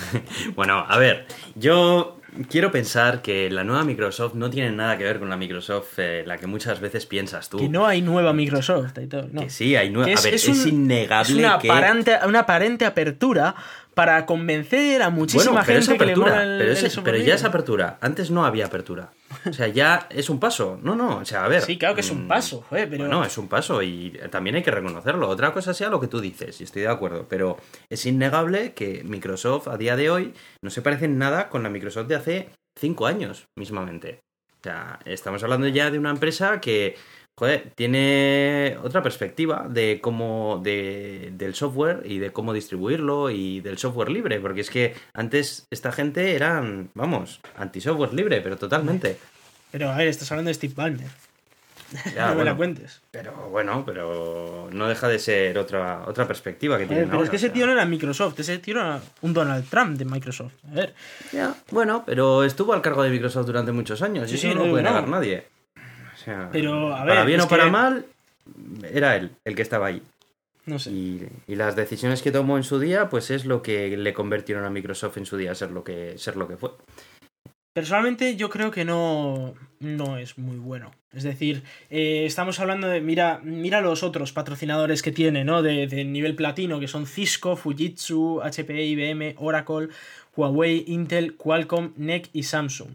Bueno, a ver, yo quiero pensar que la nueva Microsoft no tiene nada que ver con la Microsoft eh, la que muchas veces piensas tú. Que no hay nueva Microsoft y todo. No. Que sí, hay nueva... Que a ver, es, un- innegable es una, que... aparente, una aparente apertura para convencer a muchísima Bueno, pero es gente que le apertura, mola el, pero, el es- software pero ya es apertura. Antes no había apertura. O sea, ya es un paso. No, no, o sea, a ver. Sí, claro que es un mm, paso, joder, pero. Bueno, es un paso y también hay que reconocerlo. Otra cosa sea lo que tú dices, y estoy de acuerdo, pero es innegable que Microsoft a día de hoy no se parece en nada con la Microsoft de hace cinco años mismamente. O sea, estamos hablando ya de una empresa que, joder, tiene otra perspectiva de cómo, de, del software y de cómo distribuirlo y del software libre, porque es que antes esta gente eran, vamos, anti-software libre, pero totalmente. Pero a ver, estás hablando de Steve Ballmer. Ya, no me la cuentes. Pero bueno, pero no deja de ser otra, otra perspectiva que tienen pero ahora, es que o ese sea. tío no era Microsoft, ese tío era un Donald Trump de Microsoft. A ver. Ya, bueno, pero estuvo al cargo de Microsoft durante muchos años Sí, y eso sí, no lo puede negar nadie. Sea, Pero, a para bien o para que- mal, era él el que estaba ahí. No sé. Y, y las decisiones que tomó en su día, pues es lo que le convirtieron a Microsoft en su día a ser lo que, ser lo que fue. Personalmente yo creo que no, no es muy bueno. Es decir, eh, estamos hablando de, mira, mira los otros patrocinadores que tiene, ¿no? De, de nivel platino, que son Cisco, Fujitsu, HP, IBM, Oracle, Huawei, Intel, Qualcomm, NEC y Samsung.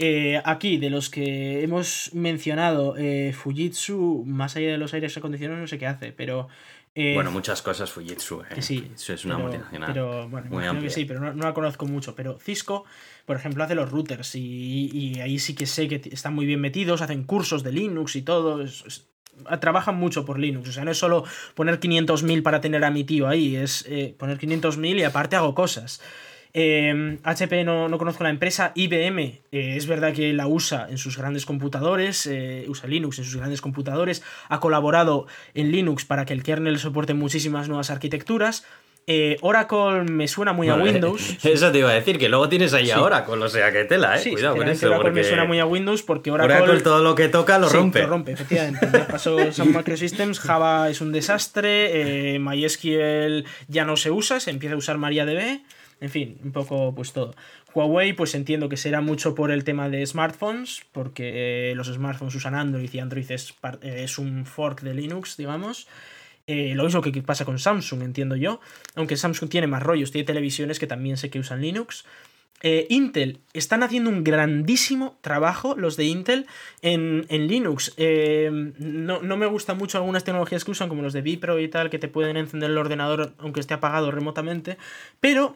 Eh, aquí, de los que hemos mencionado, eh, Fujitsu, más allá de los aires acondicionados, no sé qué hace, pero... eh, bueno, muchas cosas Fujitsu, ¿eh? que sí. Fujitsu es una pero, multinacional. Pero bueno, muy amplia. que sí, pero no, no la conozco mucho. Pero Cisco, por ejemplo, hace los routers y, y ahí sí que sé que están muy bien metidos, hacen cursos de Linux y todo. es- es- a- trabajan mucho por Linux. O sea, no es solo poner 500.000 para tener a mi tío ahí, es poner 500.000 y aparte hago cosas. Eh, HP no, no conozco la empresa. IBM eh, es verdad que la usa en sus grandes computadores, eh, usa Linux en sus grandes computadores, ha colaborado en Linux para que el kernel soporte muchísimas nuevas arquitecturas. Eh, Oracle me suena muy a Windows. Eso te iba a decir, que luego tienes ahí Sí. ahora, con o sea que tela, eh. Sí, Cuidado con eso. Oracle me suena muy a Windows porque Oracle, Oracle todo lo que toca lo Sí, rompe. lo rompe, efectivamente. Pasó Sun Microsystems, Java es un desastre, MySQL ya no se usa, se empieza a usar MariaDB, en fin, un poco pues todo. Huawei, pues entiendo que será mucho por el tema de smartphones, porque eh, los smartphones usan Android y Android es, eh, es un fork de Linux, digamos. Eh, lo mismo que pasa con Samsung, entiendo yo. Aunque Samsung tiene más rollos, tiene televisiones que también sé que usan Linux. Intel están haciendo un grandísimo trabajo, los de Intel, en, en Linux. No, no me gustan mucho algunas tecnologías que usan, como los de Vipro y tal, que te pueden encender el ordenador aunque esté apagado remotamente. Pero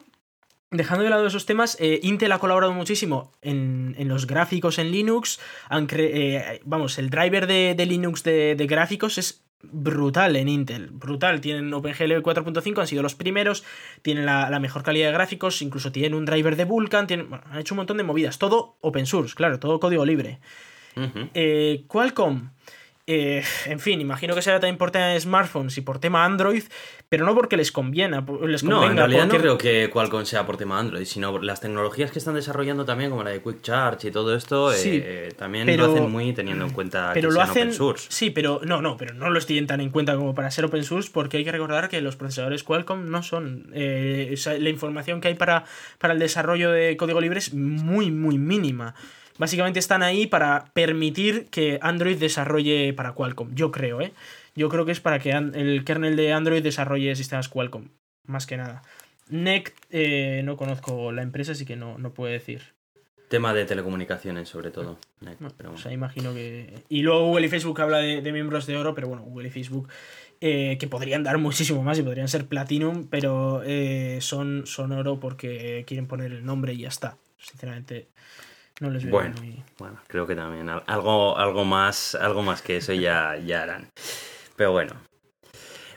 Dejando de lado esos temas, eh, Intel ha colaborado muchísimo en, en los gráficos en Linux. Han eh, vamos, el driver de, de Linux de, de gráficos es brutal en Intel. Brutal. Tienen OpenGL 4.5, han sido los primeros. Tienen la, la mejor calidad de gráficos. Incluso tienen un driver de Vulkan. Tienen, bueno, han hecho un montón de movidas. Todo open source, claro, todo código libre. Eh, Qualcomm. Eh, en fin, imagino que será por tema de smartphones y por tema Android, pero no porque les conviene. Les No, en realidad no creo que Qualcomm sea por tema Android, sino por las tecnologías que están desarrollando también, como la de Quick Charge y todo esto, Sí, eh, también pero- lo hacen muy teniendo en cuenta pero que lo sean hacen open source. sí pero no no pero no lo tienen tan en cuenta como para ser open source porque hay que recordar que los procesadores Qualcomm no son eh, o sea, la información que hay para, para el desarrollo de código libre es muy muy mínima básicamente están ahí para permitir que Android desarrolle para Qualcomm yo creo eh yo creo que es para que el kernel de Android desarrolle sistemas Qualcomm más que nada NEC eh, no conozco la empresa así que no, no puedo decir Tema de telecomunicaciones, sobre todo. Pero o sea, imagino que. Y luego Google y Facebook habla de, de miembros de oro, pero bueno, Google y Facebook eh, que podrían dar muchísimo más y podrían ser Platinum, pero eh, son, son oro porque quieren poner el nombre y ya está. Sinceramente, no les veo Bueno, muy... bueno, creo que también al- algo, algo más, algo más que eso ya, ya harán. Pero bueno.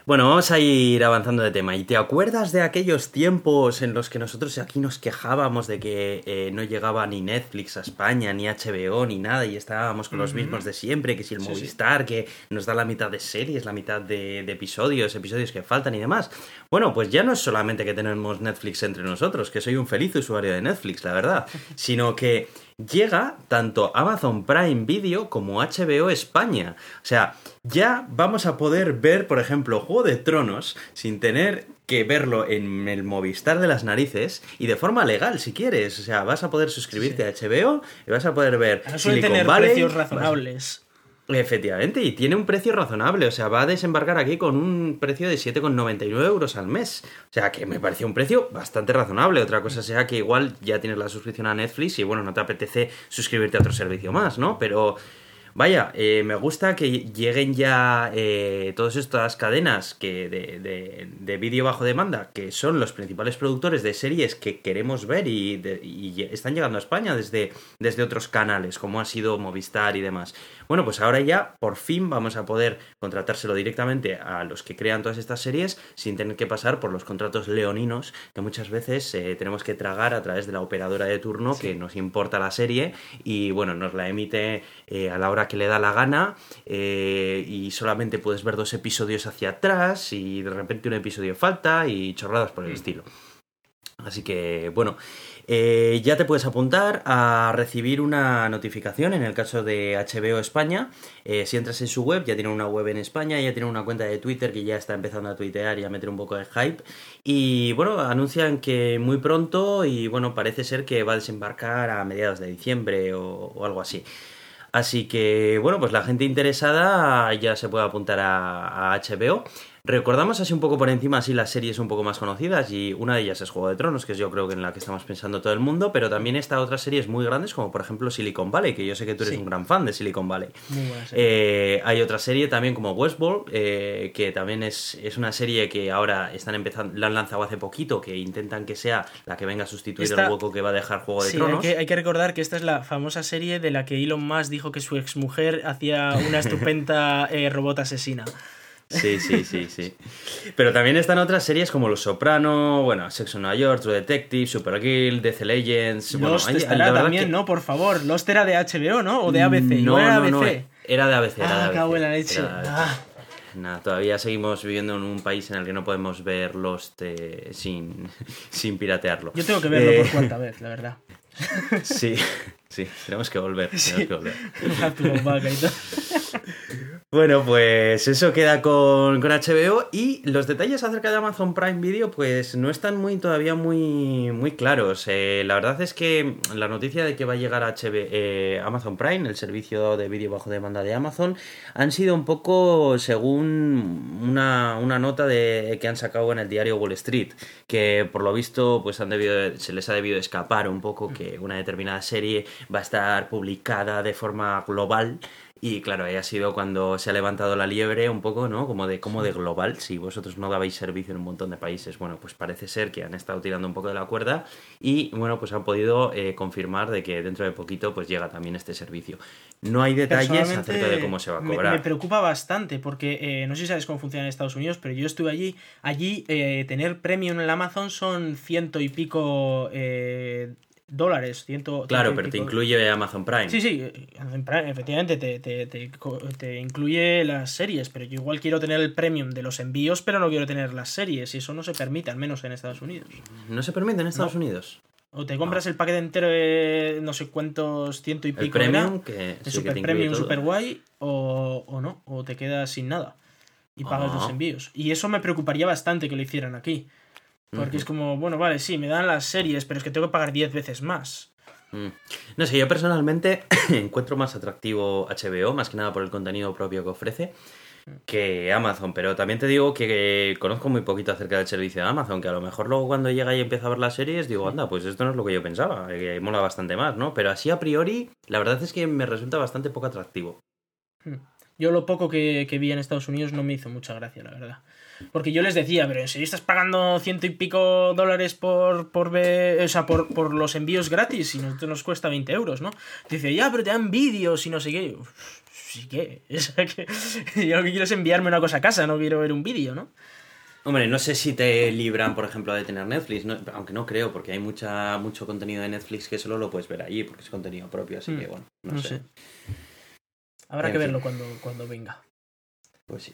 Bueno, vamos a ir avanzando de tema. ¿Y te acuerdas de aquellos tiempos en los que nosotros aquí nos quejábamos de que eh, no llegaba ni Netflix a España, ni HBO, ni nada, y estábamos con los mismos de siempre, que si el Sí, sí. Movistar, que nos da la mitad de series, la mitad de, de episodios, episodios que faltan y demás? Bueno, pues ya no es solamente que tenemos Netflix entre nosotros, que soy un feliz usuario de Netflix, la verdad, sino que llega tanto Amazon Prime Video como HBO España. O sea, ya vamos a poder ver, por ejemplo, Juego de Tronos sin tener que verlo en el Movistar de las narices y de forma legal, si quieres. O sea, vas a poder suscribirte a HBO y vas a poder ver Ahora suelen Silicon tener Valley, precios vas- razonables. Efectivamente, y tiene un precio razonable, o sea, va a desembarcar aquí con un precio de 7,99 euros al mes. O sea, que me pareció un precio bastante razonable. Otra cosa sea que igual ya tienes la suscripción a Netflix y bueno, no te apetece suscribirte a otro servicio más, ¿no? Pero vaya, eh, me gusta que lleguen ya eh, todas estas cadenas que de, de- de vídeo bajo demanda, que son los principales productores de series que queremos ver y, de- y están llegando a España desde, desde otros canales, como ha sido Movistar y demás. Bueno, pues ahora ya por fin vamos a poder contratárselo directamente a los que crean todas estas series sin tener que pasar por los contratos leoninos que muchas veces eh, tenemos que tragar a través de la operadora de turno que nos importa la serie y bueno, nos la emite eh, a la hora que le da la gana eh, y solamente puedes ver dos episodios hacia atrás y de repente un episodio falta y chorradas por el estilo. Así que, bueno, eh, ya te puedes apuntar a recibir una notificación en el caso de HBO España. Eh, si entras en su web, ya tiene una web en España, ya tiene una cuenta de Twitter que ya está empezando a tuitear y a meter un poco de hype. Y bueno, anuncian que muy pronto y bueno, parece ser que va a desembarcar a mediados de diciembre o, algo así. Así que, bueno, pues la gente interesada ya se puede apuntar a, a HBO. Recordamos así un poco por encima así las series un poco más conocidas y una de ellas es Juego de Tronos, que es yo creo que en la que estamos pensando todo el mundo, pero también está otras series muy grandes como por ejemplo Silicon Valley, que yo sé que tú eres Sí. un gran fan de Silicon Valley. Muy buena serie. Eh, hay otra serie también como Westworld, eh, que también es, es una serie que ahora están empezando, la han lanzado hace poquito, que intentan que sea la que venga a sustituir Esta- el hueco que va a dejar Juego de Sí, hay Tronos. que, hay que recordar que esta es la famosa serie de la que Elon Musk dijo que su exmujer hacía una estupenda eh, robot asesina. Sí, sí, sí, sí. Pero también están otras series como Los Soprano, bueno, Sexo en Nueva York, True Detective, Supergirl, DC Legends. bueno, Lost hay- estará también, que- ¿no? Por favor. Lost era de HBO, ¿no? O de ABC. No, Igual era no, no, ABC. era de ABC. Era de Ah, ABC, cago en la leche. era de ABC. Ah. Nada, todavía seguimos viviendo en un país en el que no podemos ver Lost eh, sin, sin piratearlo. Yo tengo que verlo Eh, por cuarta vez, la verdad. Sí, sí, tenemos que volver. tenemos Sí. que volver. Bueno, pues eso queda con, con HBO y los detalles acerca de Amazon Prime Video pues no están muy todavía muy, muy claros. Eh, la verdad es que la noticia de que va a llegar a HB, eh, Amazon Prime, el servicio de vídeo bajo demanda de Amazon, han sido un poco según una, una nota de, que han sacado en el diario Wall Street, que por lo visto pues han debido, se les ha debido escapar un poco que una determinada serie va a estar publicada de forma global y claro, ahí ha sido cuando se ha levantado la liebre un poco, ¿no? Como de, como de global. Si vosotros no dabais servicio en un montón de países, bueno, pues parece ser que han estado tirando un poco de la cuerda y, bueno, pues han podido eh, confirmar de que dentro de poquito pues llega también este servicio. No hay detalles acerca de cómo se va a cobrar. Me, preocupa bastante porque eh, no sé si sabes cómo funciona en Estados Unidos, pero yo estuve allí. Allí eh, tener premium en el Amazon son ciento y pico eh, dólares. Ciento, Claro, pero te pico- incluye Amazon Prime. Sí, sí, Amazon Prime, efectivamente te, te, te, incluye las series, pero yo igual quiero tener el premium de los envíos, pero no quiero tener las series, y eso no se permite, al menos en Estados Unidos. ¿No se permite en Estados Unidos? O te compras el paquete entero de no sé cuántos ciento y Ah. El pico era, premium, que, sí, que super premium, todo. super guay, o, o no, o te quedas sin nada y pagas Ah. los envíos. Y eso me preocuparía bastante que lo hicieran aquí. Porque es como, bueno, vale, sí, me dan las series, pero es que tengo que pagar 10 veces más. Mm. No sé, yo personalmente encuentro más atractivo HBO, más que nada por el contenido propio que ofrece, que Amazon. Pero también te digo que conozco muy poquito acerca del servicio de Amazon, que a lo mejor luego cuando llega y empieza a ver las series digo, anda, pues esto no es lo que yo pensaba, que mola bastante más, ¿no? Pero así a priori, la verdad es que me resulta bastante poco atractivo. Yo lo poco que, que vi en Estados Unidos no me hizo mucha gracia, la verdad. Porque yo les decía, pero si estás pagando ciento y pico dólares por, por ver, o sea, por, por los envíos gratis y nosotros nos cuesta 20 euros, ¿no? Dice, ya, pero te dan vídeos y no sé qué. Uf, sí que, yo lo que quiero es enviarme una cosa a casa, no quiero ver un vídeo, ¿no? Hombre, no sé si te libran, por ejemplo, de tener Netflix, no- aunque no creo, porque hay mucha, mucho contenido de Netflix que solo lo puedes ver allí, porque es contenido propio, así Mm, que bueno, no, No sé. sé. Habrá En que fin. verlo cuando, cuando venga. Pues sí.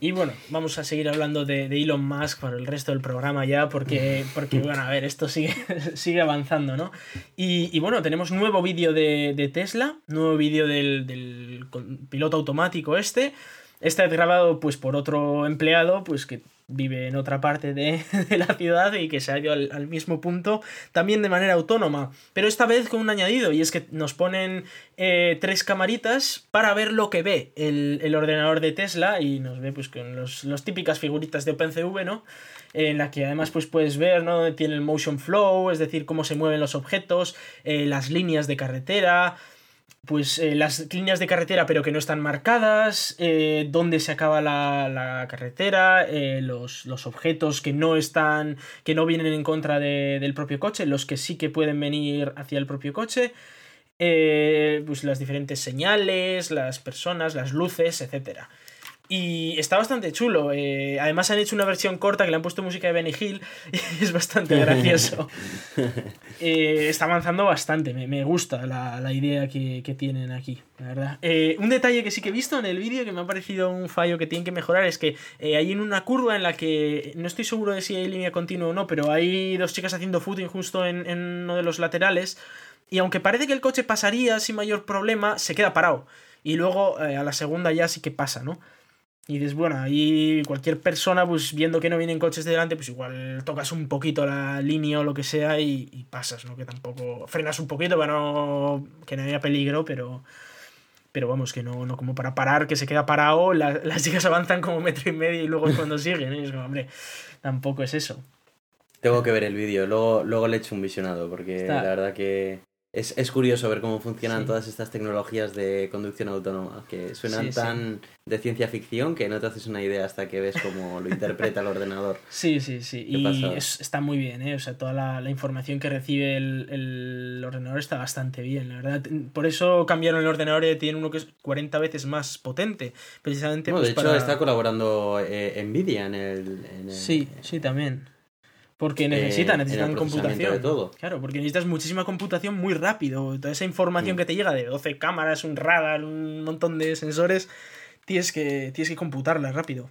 Y bueno, vamos a seguir hablando de, Elon Musk por el resto del programa ya, porque, porque bueno, a ver, esto sigue, sigue avanzando, ¿no? Y, y bueno, tenemos nuevo vídeo de, Tesla, nuevo vídeo del, del piloto automático este. Este es grabado pues por otro empleado, pues que vive en otra parte de, de la ciudad y que se ha ido al, al mismo punto, también de manera autónoma, pero esta vez con un añadido, y es que nos ponen eh, tres camaritas para ver lo que ve el, el ordenador de Tesla y nos ve pues con los, los típicas figuritas de OpenCV, ¿no? En la que además pues puedes ver, ¿no? Tiene el motion flow, es decir, cómo se mueven los objetos, eh, las líneas de carretera, pues eh, las líneas de carretera pero que no están marcadas, eh, dónde se acaba la, la carretera, eh, los, los objetos que no están, que no vienen en contra de- del propio coche, los que sí que pueden venir hacia el propio coche, pues las diferentes señales, las personas, las luces, etcétera. Y está bastante chulo. eh, además han hecho una versión corta que le han puesto música de Benny Hill y es bastante gracioso. Eh, está avanzando bastante, me, me gusta la, la idea que, que tienen aquí, la verdad. Eh, un detalle que sí que he visto en el vídeo que me ha parecido un fallo que tienen que mejorar es que hay en una curva en la que no estoy seguro de si hay línea continua o no, pero hay dos chicas haciendo footing justo en, en uno de los laterales y aunque parece que el coche pasaría sin mayor problema, se queda parado. Y luego a la segunda ya sí que pasa, ¿no? Y dices, bueno, ahí cualquier persona, pues viendo que no vienen coches de delante, pues igual tocas un poquito la línea o lo que sea y, y pasas, ¿no? Que tampoco. Frenas un poquito para no. que no haya peligro, pero. Pero vamos, que no, no como para parar, que se queda parado, la- las chicas avanzan como metro y medio y luego es cuando siguen, ¿eh? Y es como, hombre, tampoco es eso. Tengo que ver el vídeo, luego, luego le echo un visionado, porque Está- la verdad que es, es curioso ver cómo funcionan Sí. todas estas tecnologías de conducción autónoma, que suenan Sí, sí. tan de ciencia ficción que no te haces una idea hasta que ves cómo lo interpreta el ordenador. Sí, sí, sí. ¿Qué Y es- está muy bien, ¿eh? O sea, toda la, la información que recibe el, el ordenador está bastante bien, la verdad. Por eso cambiaron el ordenador y tienen uno que es 40 veces más potente. Precisamente No, pues, de hecho, para- está colaborando eh, Nvidia en el, en el- Sí, sí, también. Porque Eh, necesitan, computación. de todo. Claro, porque necesitas muchísima computación muy rápido. Toda esa información Mm. que te llega de 12 cámaras, un radar, un montón de sensores, tienes que, tienes que computarla rápido.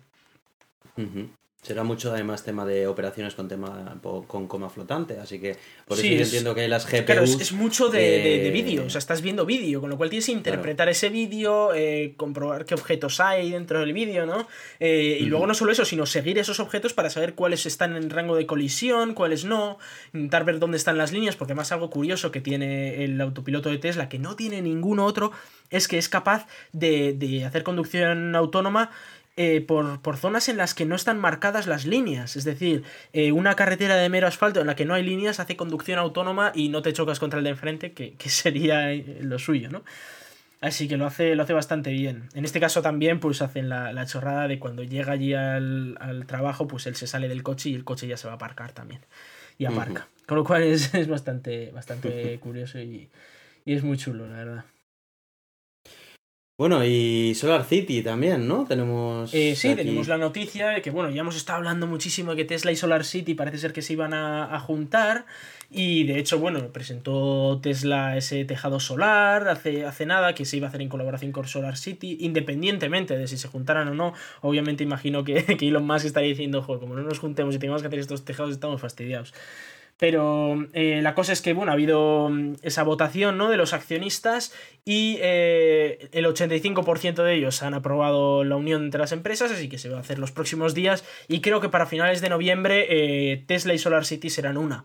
Ujú. Será mucho además tema de operaciones con tema con coma flotante, así que por eso Sí, yo es- entiendo que las GPUs. Claro, es, es mucho de, de- de vídeo, o sea, estás viendo vídeo, con lo cual tienes que interpretar ese vídeo, eh, comprobar qué objetos hay dentro del vídeo, ¿no? Eh, y luego no solo eso, sino seguir esos objetos para saber cuáles están en rango de colisión, cuáles no, intentar ver dónde están las líneas, porque además algo curioso que tiene el autopiloto de Tesla, que no tiene ningún otro, es que es capaz de, de hacer conducción autónoma eh, por, por zonas en las que no están marcadas las líneas. Es decir, eh, una carretera de mero asfalto en la que no hay líneas hace conducción autónoma y no te chocas contra el de enfrente, que, que sería eh, lo suyo, ¿no? Así que lo hace, lo hace bastante bien. En este caso también, pues hacen la, la chorrada de cuando llega allí al, al trabajo, pues él se sale del coche y el coche ya se va a aparcar también. Y aparca. Con lo cual es, es bastante, bastante curioso y, y es muy chulo, la verdad. Bueno, y Solar City también, ¿no? Tenemos. Eh, sí, aquí- tenemos la noticia de que, bueno, ya hemos estado hablando muchísimo de que Tesla y Solar City parece ser que se iban a, a juntar. Y de hecho, bueno, presentó Tesla ese tejado solar hace, hace nada, que se iba a hacer en colaboración con Solar City, independientemente de si se juntaran o no. Obviamente imagino que, que Elon Musk estaría diciendo, joder, como no nos juntemos y tengamos que hacer estos tejados, estamos fastidiados. Pero eh, la cosa es que, bueno, ha habido mm, esa votación ¿no? de los accionistas y eh, el 85% de ellos han aprobado la unión entre las empresas, así que se va a hacer los próximos días. Y creo que para finales de noviembre eh, Tesla y Solar City serán una.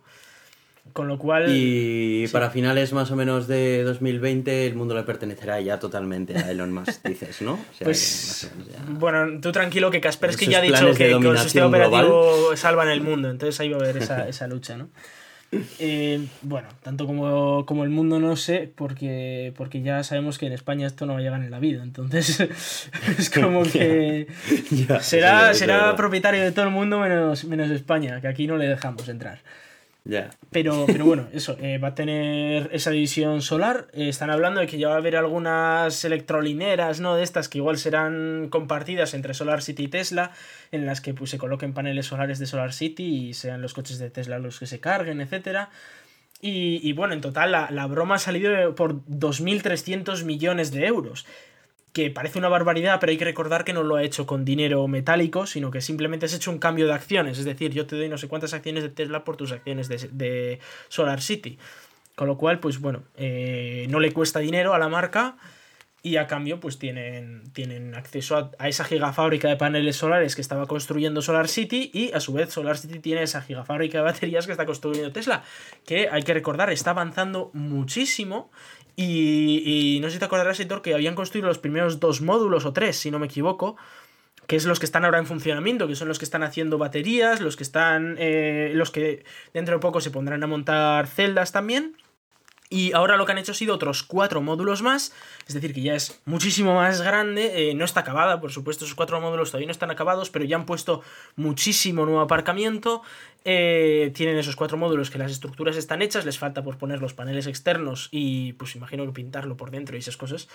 Con lo cual. Y Sí. para finales más o menos de 2020 el mundo le pertenecerá ya totalmente a Elon Musk, dices, ¿no? O sea, Pues ya- bueno, tú tranquilo que Kaspersky ya ha dicho que con el sistema operativo salvan el mundo, entonces ahí va a haber esa, esa lucha, ¿no? Eh, bueno, tanto como, como, el mundo no sé, porque, porque ya sabemos que en España esto no va a llegar en la vida. Entonces, es como que será, será propietario de todo el mundo menos, menos España, que aquí no le dejamos entrar. Pero, pero bueno, eso, eh, va a tener esa división solar. Eh, están hablando de que ya va a haber algunas electrolineras, ¿no? De estas que igual serán compartidas entre Solar City y Tesla, en las que pues, se coloquen paneles solares de Solar City y sean los coches de Tesla los que se carguen, etcétera. Y, y, bueno, en total la, la broma ha salido por 2.300 millones de euros que parece una barbaridad, pero hay que recordar que no lo ha hecho con dinero metálico, sino que simplemente has hecho un cambio de acciones. Es decir, yo te doy no sé cuántas acciones de Tesla por tus acciones de, Solar City. Con lo cual, pues bueno, eh, no le cuesta dinero a la marca y a cambio pues tienen, tienen acceso a, a, esa gigafábrica de paneles solares que estaba construyendo Solar City y a su vez Solar City tiene esa gigafábrica de baterías que está construyendo Tesla, que hay que recordar está avanzando muchísimo y, no sé si te acordarás, Editor, que habían construido los primeros dos módulos o tres, si no me equivoco, que es los que están ahora en funcionamiento, que son los que están haciendo baterías, los que están. Eh, los que dentro de poco se pondrán a montar celdas también. Y ahora lo que han hecho ha sido otros cuatro módulos más, es decir, que ya es muchísimo más grande, eh, no está acabada, por supuesto, esos cuatro módulos todavía no están acabados, pero ya han puesto muchísimo nuevo aparcamiento, eh, tienen esos cuatro módulos que las estructuras están hechas, les falta por poner los paneles externos y pues imagino que pintarlo por dentro y esas cosas.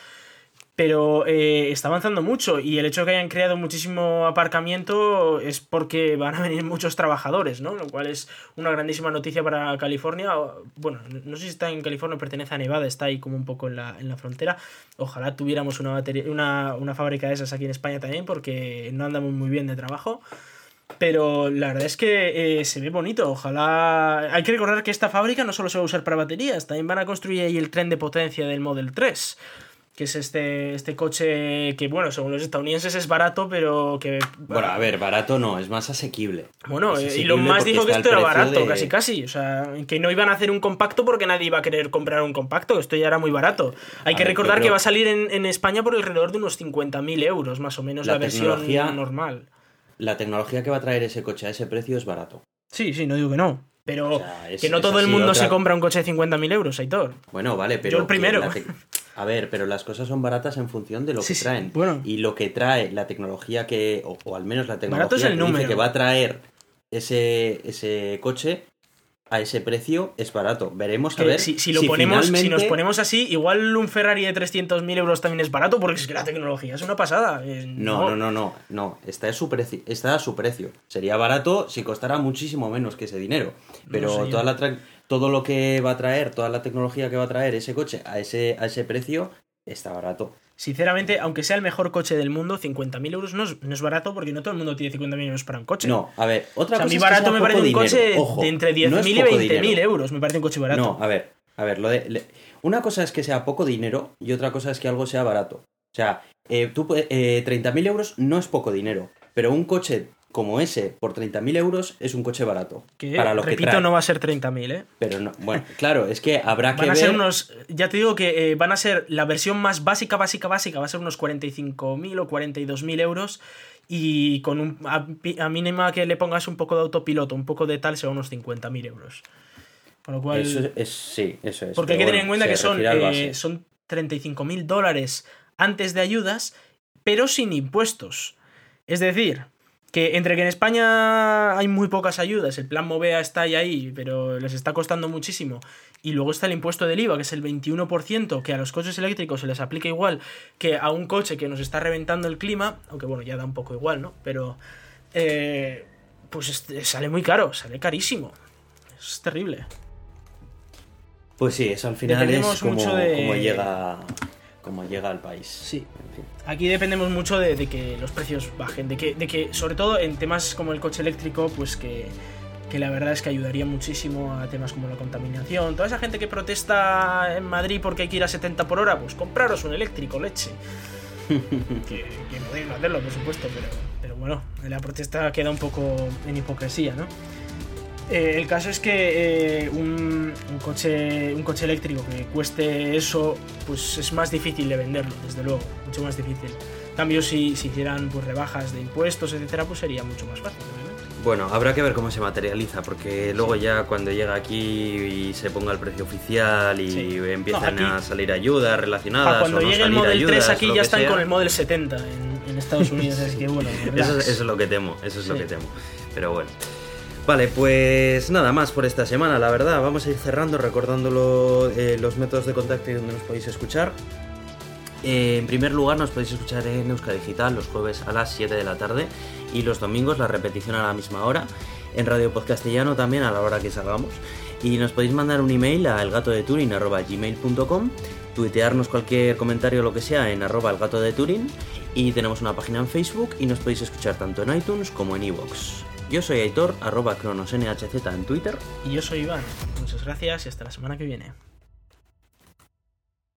Pero eh, está avanzando mucho y el hecho de que hayan creado muchísimo aparcamiento es porque van a venir muchos trabajadores, ¿no? Lo cual es una grandísima noticia para California. Bueno, no sé si está en California, pertenece a Nevada, está ahí como un poco en la, en la frontera. Ojalá tuviéramos una, batería, una, una fábrica de esas aquí en España también porque no andamos muy bien de trabajo. Pero la verdad es que eh, se ve bonito. Ojalá. Hay que recordar que esta fábrica no solo se va a usar para baterías, también van a construir ahí el tren de potencia del Model 3 que es este, este coche que, bueno, según los estadounidenses es barato, pero que... Bueno, a ver, barato no, es más asequible. Bueno, y lo más dijo que esto era barato, casi casi. O sea, que no iban a hacer un compacto porque nadie iba a querer comprar un compacto, esto ya era muy barato. Hay que recordar que va a salir en, en, España por alrededor de unos 50.000 euros, más o menos, la, versión normal. La tecnología que va a traer ese coche a ese precio es barato. Sí, sí, no digo que no. Pero que no todo el mundo se compra un coche de 50.000 euros, Aitor. Bueno, vale, pero... Yo el primero. A ver, pero las cosas son baratas en función de lo que traen. Y lo que trae la tecnología que, o, al menos la tecnología que dice que va a traer ese, ese coche a ese precio es barato. Veremos a ver si, lo ponemos, si nos ponemos así, igual un Ferrari de 300.000 euros también es barato porque es que la tecnología es una pasada. Eh, no, no, no, no, no, Está, a su precio, está a su precio. Sería barato si costara muchísimo menos que ese dinero. Pero toda la todo lo que va a traer, toda la tecnología que va a traer ese coche a ese, a ese precio, está barato. Sinceramente, aunque sea el mejor coche del mundo, 50.000 euros no es, barato porque no todo el mundo tiene 50.000 euros para un coche. No, a ver, otra cosa. A mí barato me parece un coche de entre 10.000 y 20.000 euros. Me parece un coche barato. No, a ver, a ver, lo de, una cosa es que sea poco dinero y otra cosa es que algo sea barato. O sea, eh, tú, eh, 30.000 euros no es poco dinero, pero un coche como ese por 30.000 euros es un coche barato. para lo repito, no va a ser 30.000, ¿eh? Pero no, bueno, claro, es que habrá que van a ser unos, ya te digo que eh, van a ser la versión más básica, básica, básica, va a ser unos 45.000 o 42.000 euros y con un, a, mínima que le pongas un poco de autopiloto, un poco de tal, será unos 50.000 euros. Con lo cual... Eso es, sí, eso es. Porque hay que tener en cuenta que son, eh, son 35.000 dólares antes de ayudas, pero sin impuestos. Es decir, que entre que en España hay muy pocas ayudas, el plan Movea está ahí, ahí, pero les está costando muchísimo, y luego está el impuesto del IVA, que es el 21%, que a los coches eléctricos se les aplica igual que a un coche que nos está reventando el clima, aunque bueno, ya da un poco igual, ¿no? Pero, eh, pues sale muy caro, sale carísimo. Es terrible. Pues sí, eso al final es como, mucho de... como llega como llega al país. Sí. Aquí dependemos mucho de, que los precios bajen, de que, de que sobre todo en temas como el coche eléctrico, pues que, que la verdad es que ayudaría muchísimo a temas como la contaminación. Toda esa gente que protesta en Madrid porque hay que ir a 70 por hora, pues compraros un eléctrico, leche. que, que podéis hacerlo, por supuesto, pero, pero bueno, la protesta queda un poco en hipocresía, ¿no? Eh, el caso es que eh, un, coche, un coche eléctrico que cueste eso, pues es más difícil de venderlo, desde luego, mucho más difícil. En cambio, si, si hicieran pues, rebajas de impuestos, etcétera, pues sería mucho más fácil, Bueno, habrá que ver cómo se materializa, porque luego ya cuando llega aquí y se ponga el precio oficial y Sí. empiezan No, a salir ayudas relacionadas cuando o no llegue el Model ayudas, 3 o aquí ya están sea. con el Model 70 en, en Estados Unidos, así que bueno. Eso, relax. eso es lo que temo, eso es lo Sí. que temo. Pero bueno. Vale, pues nada más por esta semana, la verdad. Vamos a ir cerrando, recordándolo eh, los métodos de contacto y donde nos podéis escuchar. Eh, en primer lugar, nos podéis escuchar en Euska Digital los jueves a las 7 de la tarde y los domingos la repetición a la misma hora. En Radio Podcastellano también a la hora que salgamos. Y nos podéis mandar un email a elgatodeturin.gmail.com tuitearnos cualquier comentario o lo que sea en arroba el gato de Turing y tenemos una página en Facebook y nos podéis escuchar tanto en iTunes como en iVoox. Yo soy Aitor, arroba cronosnhz en Twitter Y yo soy Iván. Muchas gracias y hasta la semana que viene.